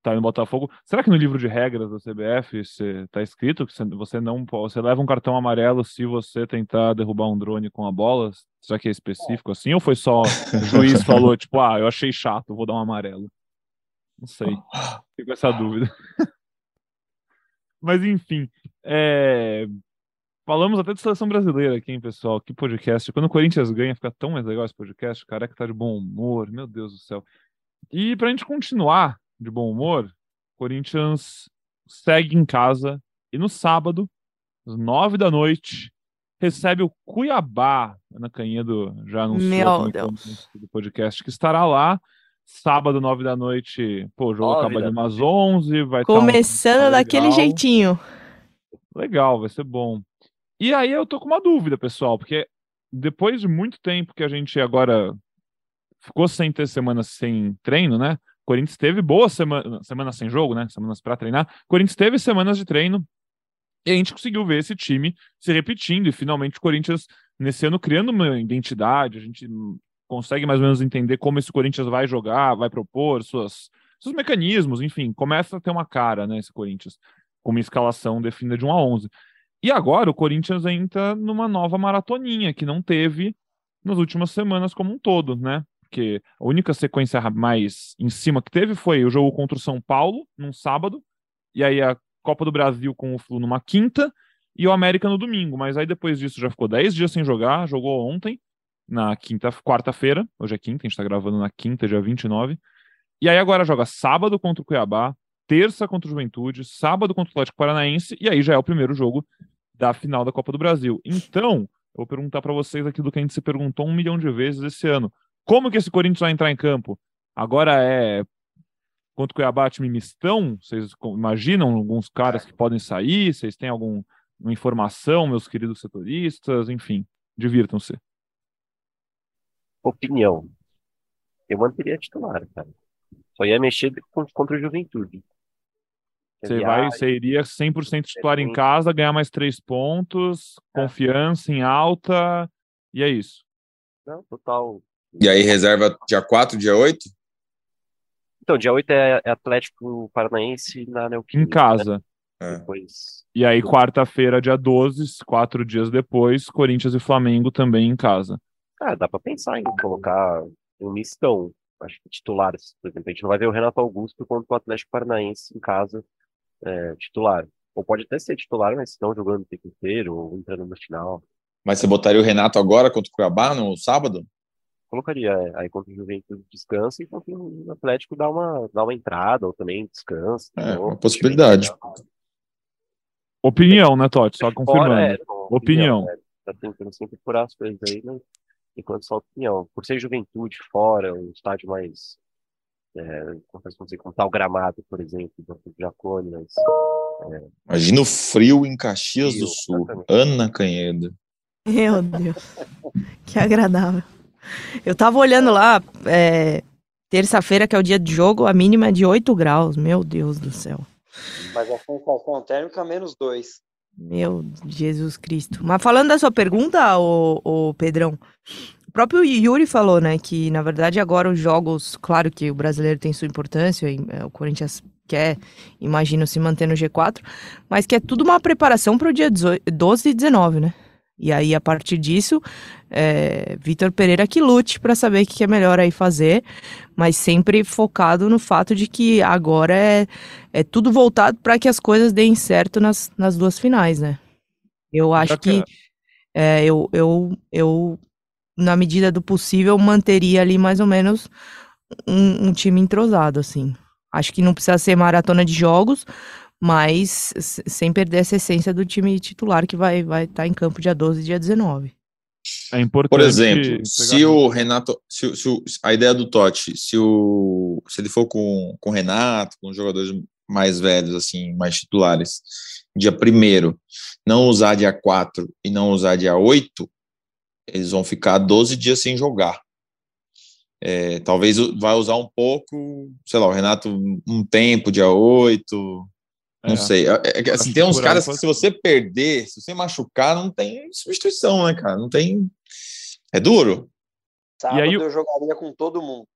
tá no Botafogo. Será que no livro de regras da CBF está escrito que você não você leva um cartão amarelo se você tentar derrubar um drone com a bola? Será que é específico assim? Ou foi só o juiz falou, tipo, ah, eu achei chato, vou dar um amarelo? Não sei. Fico com essa dúvida. Mas enfim, é... falamos até de seleção brasileira aqui, hein, pessoal? Que podcast. Quando o Corinthians ganha, fica tão mais legal esse podcast. O careca tá de bom humor, meu Deus do céu. E pra gente continuar de bom humor, Corinthians segue em casa e no sábado, às nove da noite, recebe o Cuiabá. Ana Canhedo já anunciou Meu Deus. do podcast que estará lá. Sábado, nove da noite, pô, o jogo nove acaba de umas onze, vai Começando um... daquele jeitinho. Legal, vai ser bom. E aí eu tô com uma dúvida, pessoal, porque depois de muito tempo que a gente agora ficou sem ter semana sem treino, né? Corinthians teve boas semana, semanas sem jogo, né? Semanas para treinar. Corinthians teve semanas de treino e a gente conseguiu ver esse time se repetindo e finalmente o Corinthians nesse ano criando uma identidade, a gente consegue mais ou menos entender como esse Corinthians vai jogar, vai propor suas, seus mecanismos, enfim, começa a ter uma cara, né, esse Corinthians, com uma escalação definida de 1 a 11. E agora o Corinthians entra numa nova maratoninha que não teve nas últimas semanas como um todo, né? Porque a única sequência mais em cima que teve foi o jogo contra o São Paulo, num sábado, e aí a Copa do Brasil com o Flu numa quinta, e o América no domingo. Mas aí depois disso já ficou 10 dias sem jogar, jogou ontem, na quinta, quarta-feira, hoje é quinta, a gente tá gravando na quinta, dia 29. E aí agora joga sábado contra o Cuiabá, terça contra o Juventude, sábado contra o Atlético Paranaense, e aí já é o primeiro jogo da final da Copa do Brasil. Então, eu vou perguntar para vocês aquilo que a gente se perguntou um milhão de vezes esse ano. Como que esse Corinthians vai entrar em campo? Agora é contra o Cuiabá time mistão? Vocês imaginam alguns caras que podem sair? Vocês têm alguma informação, meus queridos setoristas? Enfim, divirtam-se opinião, eu manteria titular, cara. Só ia mexer contra o Juventude. Você, vai, você iria 100% titular em casa, ganhar mais três pontos, é. confiança em alta, e é isso. Não, total. E aí reserva dia 4, dia 8? Então, dia 8 é, Atlético Paranaense na Neoquímica. Em casa. Né? É. Depois... E aí, quarta-feira, dia 12, quatro dias depois, Corinthians e Flamengo também em casa. Ah, dá para pensar em colocar um mistão. Acho que titulares, por exemplo. A gente não vai ver o Renato Augusto contra o Atlético Paranaense em casa é, titular. Ou pode até ser titular, mas estão jogando o tempo inteiro ou entrando no final. Mas você botaria o Renato agora contra o Cuiabá no sábado? Colocaria. É. Aí contra o Juventude descansa e contra o Atlético dá uma, dá uma entrada ou também descansa. É, uma possibilidade. Opinião, né, Totti? Só confirmando. Fora, é, opinião. opinião. É, tá tentando sempre furar as coisas aí, mas enquanto sua opinião. Por ser juventude fora, um estádio mais. É, como dizer, como tal gramado, por exemplo, do Jacone, mas. É... Imagina o frio em Caxias frio, do Sul. Exatamente. Ana Canheda. Meu Deus, que agradável. Eu tava olhando lá, é, terça-feira, que é o dia de jogo, a mínima é de 8 graus. Meu Deus do céu. Mas a sensação térmica menos 2. Meu Jesus Cristo. Mas falando da sua pergunta, o, o Pedrão, o próprio Yuri falou, né, que na verdade agora os jogos, claro que o brasileiro tem sua importância, é, o Corinthians quer, imagino, se manter no G4, mas que é tudo uma preparação para o dia 12 e 19, né? E aí, a partir disso, é, Vitor Pereira que lute para saber o que é melhor aí fazer, mas sempre focado no fato de que agora é, é tudo voltado para que as coisas deem certo nas, nas duas finais, né? Eu acho que é, eu, eu, eu, na medida do possível, manteria ali mais ou menos um, um time entrosado, assim. Acho que não precisa ser maratona de jogos, mas sem perder essa essência do time titular que vai estar vai tá em campo dia 12 e dia 19. É importante. Por exemplo, se o Renato, se, se o, a ideia do Totti, se, o, se ele for com, com o Renato, com os jogadores mais velhos, assim, mais titulares, dia primeiro, não usar dia 4 e não usar dia 8, eles vão ficar 12 dias sem jogar. É, talvez vai usar um pouco, sei lá, o Renato um tempo, dia 8, não é. sei. É, é, assim, tem uns caras que se você perder, se você machucar, não tem substituição, né, cara? Não tem. É duro. Sábado e aí, eu jogaria com todo mundo.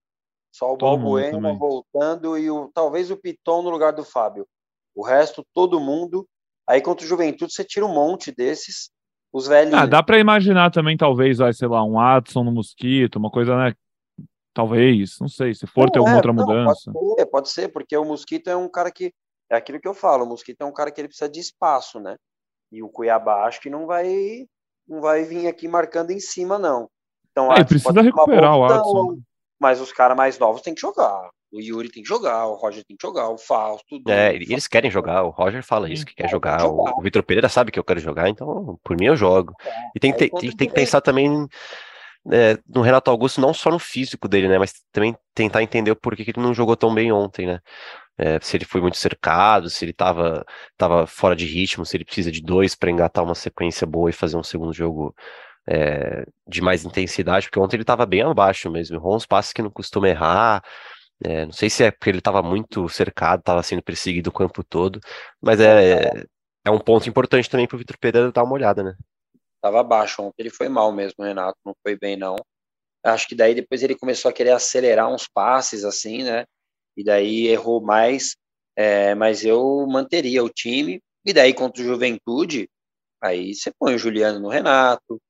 Só o Balbuena voltando e o, talvez o Piton no lugar do Fábio. O resto, todo mundo. Aí contra o Juventude, você tira um monte desses. Os velhos. Ah, dá para imaginar também, talvez, vai, sei lá, um Adson no Mosquito, uma coisa, né? Talvez, não sei, se for não, ter alguma é, outra não, mudança. Pode ser, pode ser, porque o Mosquito é um cara que é aquilo que eu falo, o Mosquito é um cara que ele precisa de espaço, né? E o Cuiabá acho que não vai não vai vir aqui marcando em cima, não. Então, é, precisa recuperar o Adson. Mas os caras mais novos têm que jogar. O Yuri tem que jogar, o Roger tem que jogar, o Fausto. É, eles querem jogar, o Roger fala isso, que quer jogar. jogar. O, Vitor Pereira sabe que eu quero jogar, então por mim eu jogo. É, e tem, tem, tem que pensar também é, no Renato Augusto, não só no físico dele, né? Mas também tentar entender o porquê que ele não jogou tão bem ontem, né? é, se ele foi muito cercado, se ele estava tava fora de ritmo, se ele precisa de dois para engatar uma sequência boa e fazer um segundo jogo é, de mais intensidade, porque ontem ele estava bem abaixo mesmo, errou uns passes que não costuma errar, é, não sei se é porque ele estava muito cercado, estava sendo perseguido o campo todo, mas é, é um ponto importante também para o Vitor Pereira dar uma olhada, né? Tava baixo ontem, ele foi mal mesmo, Renato, não foi bem não. Acho que daí depois ele começou a querer acelerar uns passes assim, né? E daí errou mais, é, mas eu manteria o time. E daí contra o Juventude, aí você põe o Juliano no Renato,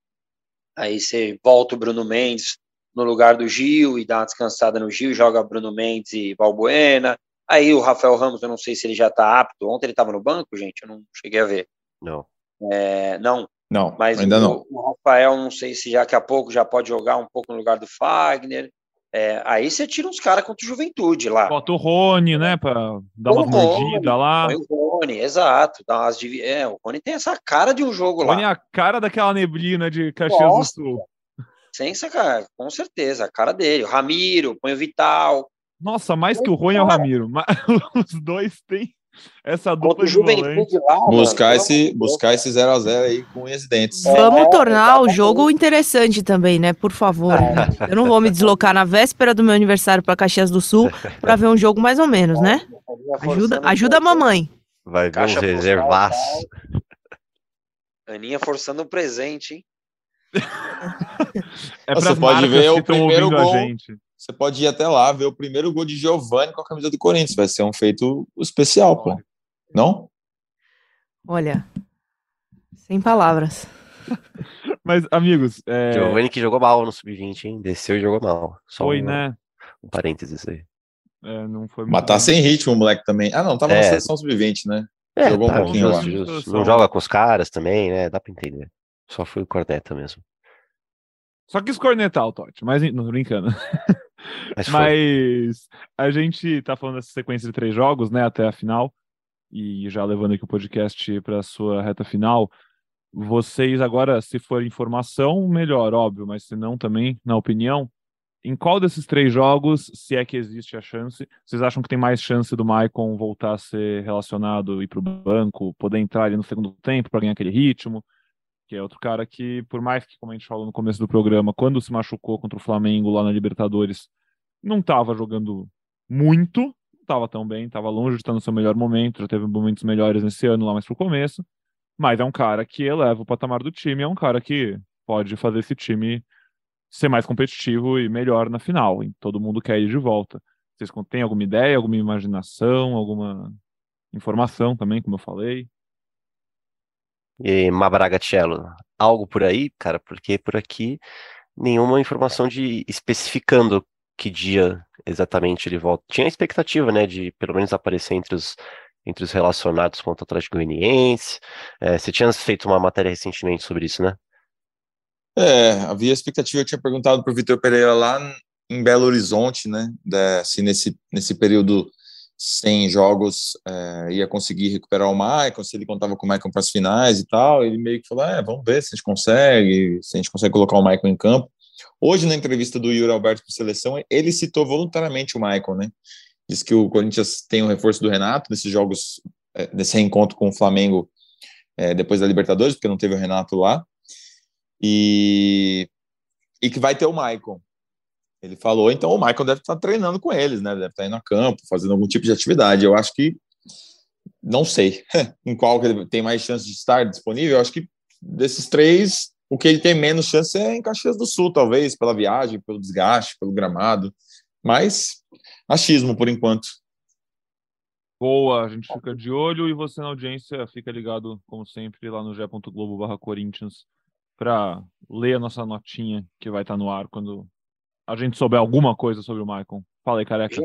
aí você volta o Bruno Mendes no lugar do Gil e dá uma descansada no Gil, joga Bruno Mendes e Balbuena. Aí o Rafael Ramos, eu não sei se ele já está apto. Ontem ele estava no banco, gente, eu não cheguei a ver. Não. É, não. Não, mas ainda o, não. O Rafael, não sei se daqui a pouco já pode jogar um pouco no lugar do Fagner. É, aí você tira uns caras contra o Juventude lá. Bota o Rony, né, para dar uma mordida lá. Põe o Rony, exato. Dá umas, é, o Rony tem essa cara de um jogo o lá. Rony é a cara daquela neblina de Caxias Nossa, do Sul. Sem sacar, com certeza, a cara dele. O Ramiro, põe o Vital. Nossa, mais que o Rony é o Ramiro. Os dois têm essa dupla de volante. Lá, buscar mano, esse buscar esse 0 a 0 aí com os dentes. Vamos é, tornar o jogo interessante também, né? Por favor. É. Eu não vou me deslocar na véspera do meu aniversário para Caxias do Sul para ver um jogo mais ou menos, né? Ajuda, ajuda a mamãe. Vai ver uns reservaços. Aninha forçando o presente, hein? é Você pode ver o primeiro gol. Você pode ir até lá ver o primeiro gol de Giovani com a camisa do Corinthians. Vai ser um feito especial, pô. Não? Olha, sem palavras. Mas, amigos. É... Giovani que jogou mal no sub-20, hein? Desceu e jogou mal. Só foi, um, né? Um parênteses aí. É, não foi Mas tá sem ritmo o moleque também. Ah, não, tava é. na seleção sub-20, né? É, jogou tá, um pouquinho lá. Não joga com os caras também, né? Dá pra entender. Só foi o corneta mesmo. Só quis cornetar o Totti, mas não tô brincando. Mas, mas, a gente tá falando dessa sequência de três jogos, né, até a final, e já levando aqui o podcast para sua reta final. Vocês agora, se for informação, melhor, óbvio, mas se não também, na opinião, em qual desses três jogos, se é que existe a chance, vocês acham que tem mais chance do Maicon voltar a ser relacionado, ir para o banco, poder entrar ali no segundo tempo para ganhar aquele ritmo? que é outro cara que, por mais que, como a gente falou no começo do programa, quando se machucou contra o Flamengo lá na Libertadores, não estava jogando muito, não estava tão bem, estava longe de estar no seu melhor momento, já teve momentos melhores nesse ano lá mais pro começo, mas é um cara que eleva o patamar do time, é um cara que pode fazer esse time ser mais competitivo e melhor na final, e todo mundo quer ir de volta. Vocês têm alguma ideia, alguma imaginação, alguma informação também, como eu falei? E Mabragacello, algo por aí, cara, porque por aqui nenhuma informação de especificando que dia exatamente ele volta. Tinha a expectativa, né, de pelo menos aparecer entre os, entre os relacionados com o Atlético Goianiense. É, você tinha feito uma matéria recentemente sobre isso, né? É, havia expectativa, eu tinha perguntado para o Vitor Pereira lá em Belo Horizonte, né, se nesse, nesse período sem jogos é, ia conseguir recuperar o Maicon, se ele contava com o Maicon para as finais e tal. Ele meio que falou: é, vamos ver se a gente consegue, se a gente consegue colocar o Maicon em campo. Hoje, na entrevista do Yuri Alberto para seleção, ele citou voluntariamente o Maicon, né? Diz que o Corinthians tem o um reforço do Renato nesses jogos, é, nesse reencontro com o Flamengo é, depois da Libertadores, porque não teve o Renato lá. E, e que vai ter o Maicon. Ele falou, então o Michael deve estar treinando com eles, né? Deve estar indo a campo, fazendo algum tipo de atividade. Eu acho que não sei em qual ele tem mais chance de estar disponível. Eu acho que desses três, o que ele tem menos chance é em Caxias do Sul, talvez, pela viagem, pelo desgaste, pelo gramado. Mas achismo por enquanto. Boa, a gente fica de olho e você na audiência fica ligado, como sempre, lá no g.globo Corinthians para ler a nossa notinha que vai estar no ar quando a gente souber alguma coisa sobre o Maicon. Fala aí, careca.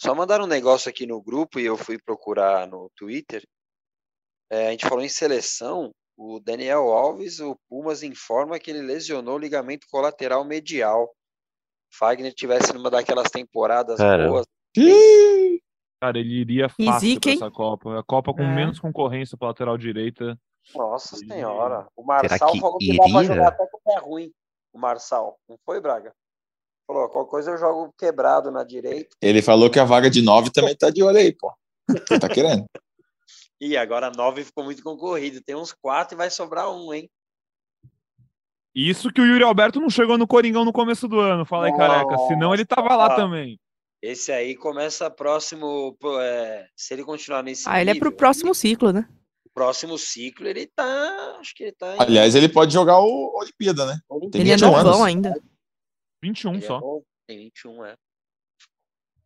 Só mandaram um negócio aqui no grupo e eu fui procurar no Twitter. É, a gente falou em seleção. O Daniel Alves, o Pumas informa que ele lesionou o ligamento colateral medial. Fagner tivesse numa daquelas temporadas Cara. boas. Cara, ele iria fácil para essa Copa. A Copa com é. menos concorrência para lateral direita. Nossa senhora. O Marçal falou que iria? vai jogar até com o pé ruim. O Marçal. Não foi, Braga? Falou, qualquer coisa eu jogo quebrado na direita. Ele falou que a vaga de nove também tá de olho aí, pô. Você tá querendo? e agora nove ficou muito concorrido. Tem uns quatro e vai sobrar um, hein? Isso que o Yuri Alberto não chegou no Coringão no começo do ano, fala aí, careca. Senão ele tava lá também. Esse aí começa próximo. É, se ele continuar nesse. Ah, ele é pro próximo ciclo, né? próximo ciclo ele tá. Acho que ele tá. Aliás, ele pode jogar o Olimpíada, né? Tem ele é novão ainda. 21 ele é só. É Tem 21, é.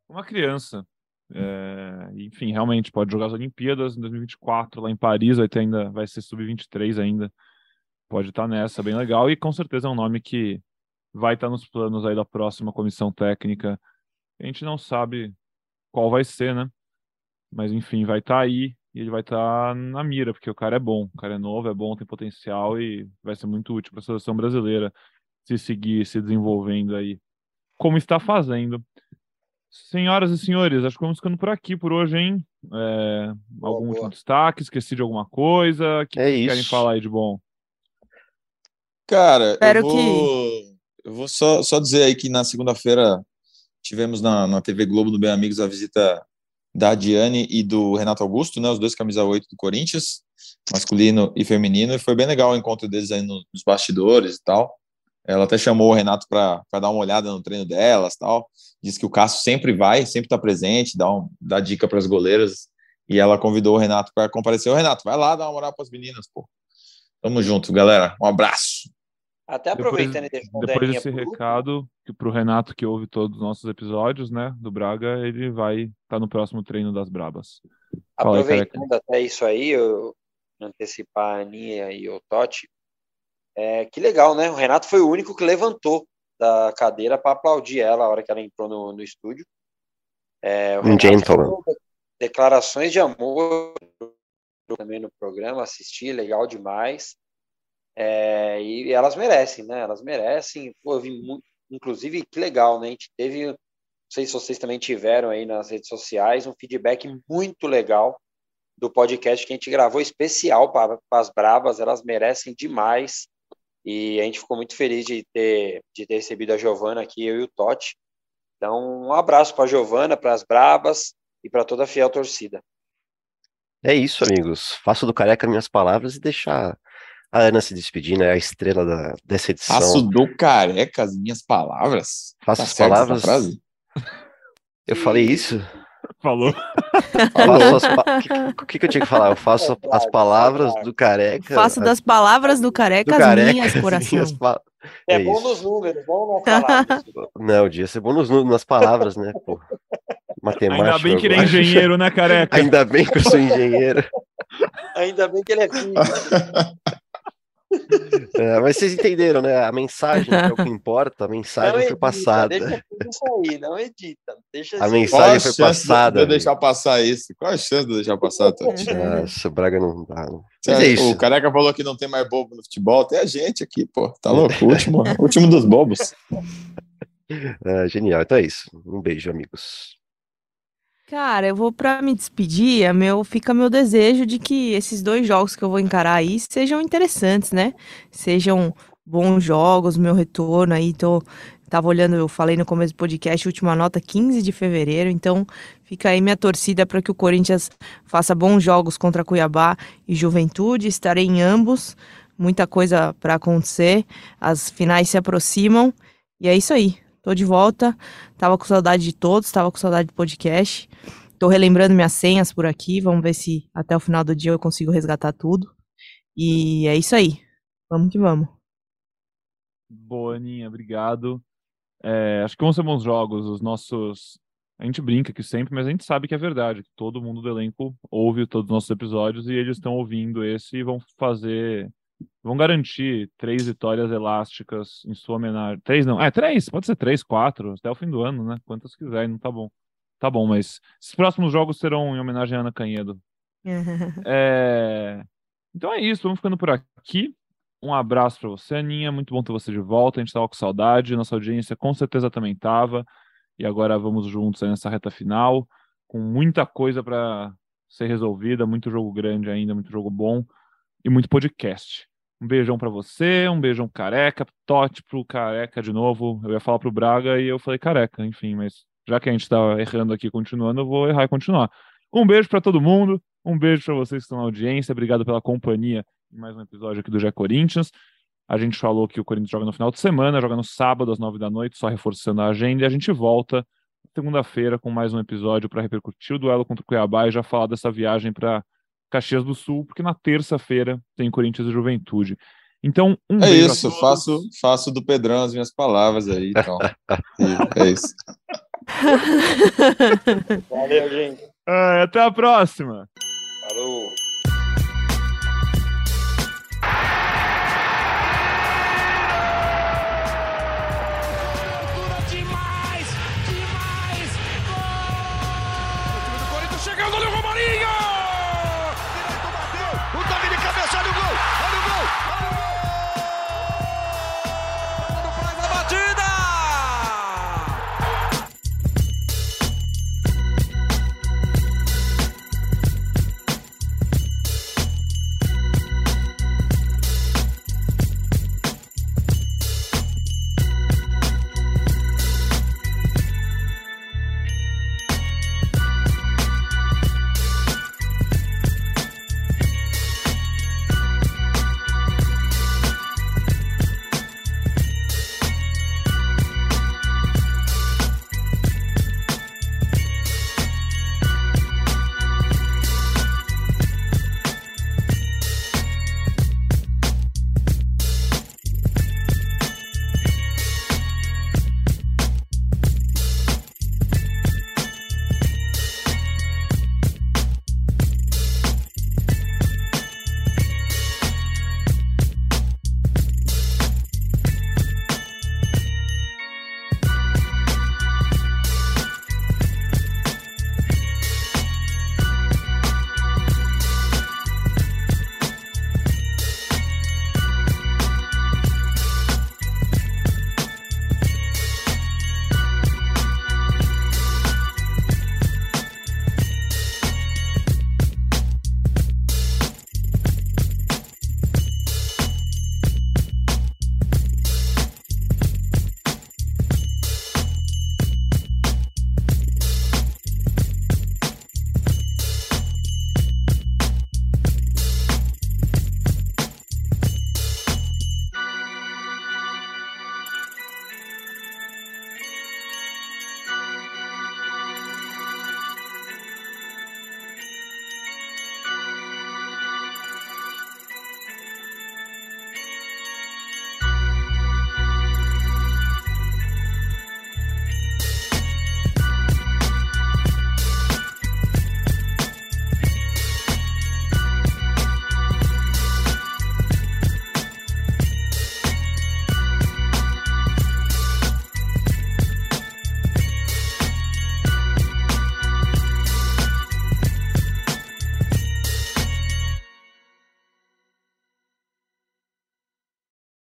Uma criança. É, enfim, realmente pode jogar as Olimpíadas em 2024 lá em Paris, vai ter ainda, vai ser sub-23 ainda. Pode estar tá nessa, bem legal. E com certeza é um nome que vai estar tá nos planos aí da próxima comissão técnica. A gente não sabe qual vai ser, né? Mas enfim, vai estar tá aí e ele vai estar na mira, porque o cara é bom, o cara é novo, é bom, tem potencial e vai ser muito útil para a seleção brasileira se seguir se desenvolvendo aí, como está fazendo. Senhoras e senhores, acho que vamos ficando por aqui por hoje, hein? É, boa, algum boa. último destaque? Esqueci de alguma coisa? O que, é que querem falar aí de bom? Cara, Espero eu vou, que... eu vou só, só dizer aí que na segunda-feira tivemos na, na TV Globo do Bem Amigos a visita da Diane e do Renato Augusto, né, os dois camisa 8 do Corinthians, masculino e feminino, e foi bem legal o encontro deles aí nos bastidores e tal. Ela até chamou o Renato para dar uma olhada no treino delas tal. Diz que o Cássio sempre vai, sempre está presente, dá, um, dá dica para as goleiras. E ela convidou o Renato para comparecer. O Renato, vai lá dar uma moral para as meninas, pô. Tamo junto, galera. Um abraço. Até aproveitando depois, e depois desse recado que para o Renato que ouve todos os nossos episódios, né, do Braga, ele vai estar tá no próximo treino das Brabas. Aproveitando aí, até isso aí, eu antecipar a Aninha e o Totti, é, que legal, né? O Renato foi o único que levantou da cadeira para aplaudir ela a hora que ela entrou no, no estúdio. É, um gentleman. Declarações de amor também no programa, assisti, legal demais. É, e elas merecem, né? Elas merecem. Pô, eu vi muito, inclusive, que legal, né? A gente teve, não sei se vocês também tiveram aí nas redes sociais, um feedback muito legal do podcast que a gente gravou especial para as Brabas. Elas merecem demais. E a gente ficou muito feliz de ter, de ter recebido a Giovana aqui, eu e o Totti. Então, um abraço para a Giovana, para as Brabas e para toda a fiel torcida. É isso, amigos. Faço do careca minhas palavras e deixar a Ana se despedir, né? A estrela da, dessa edição. Faço do careca as minhas palavras. Faço tá as palavras. Eu falei isso? Falou. O que, que, eu tinha que falar? Eu faço as palavras do careca. Faço das palavras do careca, do careca as minhas, coração. Pa... É, é bom nos números, bom nas palavras. Não, dia ser bom nos, nas palavras, né, pô? Matemática. Ainda bem que ele é engenheiro, né, careca? Ainda bem que eu sou engenheiro. Ainda bem que ele é filho. É, mas vocês entenderam, né? A mensagem é o que importa, a mensagem edita, foi passada. Deixa isso aí, não edita. Deixa a assim. mensagem foi passada. De eu deixar passar isso? Qual a chance de eu deixar passar, Tati? Nossa, o Braga não dá. Mas é isso. O Careca falou que não tem mais bobo no futebol, tem a gente aqui, pô. Tá louco? O último, último dos bobos. É, genial, então é isso. Um beijo, amigos. Cara, eu vou para me despedir, é meu, fica meu desejo de que esses dois jogos que eu vou encarar aí sejam interessantes, né? Sejam bons jogos, meu retorno aí, tô tava olhando, eu falei no começo do podcast, última nota 15 de fevereiro, então fica aí minha torcida para que o Corinthians faça bons jogos contra Cuiabá e Juventude, estarei em ambos, muita coisa para acontecer, as finais se aproximam e é isso aí. Tô de volta. Tava com saudade de todos, tava com saudade do podcast. Tô relembrando minhas senhas por aqui. Vamos ver se até o final do dia eu consigo resgatar tudo. E é isso aí. Vamos que vamos. Boa, Aninha, obrigado. É, acho que vão ser bons jogos. Os nossos. A gente brinca aqui sempre, mas a gente sabe que é verdade. Todo mundo do elenco ouve todos os nossos episódios e eles estão ouvindo esse e vão fazer vão garantir três vitórias elásticas em sua homenagem. Três não, é três, pode ser três, quatro, até o fim do ano, né? Quantas quiserem, não tá bom. Tá bom, mas esses próximos jogos serão em homenagem a Ana Canhedo. é... Então é isso, vamos ficando por aqui. Um abraço para você, Aninha. Muito bom ter você de volta. A gente estava com saudade, nossa audiência com certeza também estava. E agora vamos juntos nessa reta final, com muita coisa para ser resolvida, muito jogo grande ainda, muito jogo bom e muito podcast. Um beijão para você, um beijão careca, Tote pro careca de novo. Eu ia falar pro Braga e eu falei careca, enfim, mas já que a gente tá errando aqui continuando, eu vou errar e continuar. Um beijo para todo mundo, um beijo para vocês que estão na audiência, obrigado pela companhia em mais um episódio aqui do Gé Corinthians. A gente falou que o Corinthians joga no final de semana, joga no sábado às nove da noite, só reforçando a agenda, e a gente volta segunda-feira com mais um episódio para repercutir o duelo contra o Cuiabá e já falar dessa viagem para Caxias do Sul, porque na terça-feira tem Corinthians e Juventude. Então, um é isso, faço, faço do Pedrão as minhas palavras aí, então. é isso. Valeu, gente. até a próxima. Falou.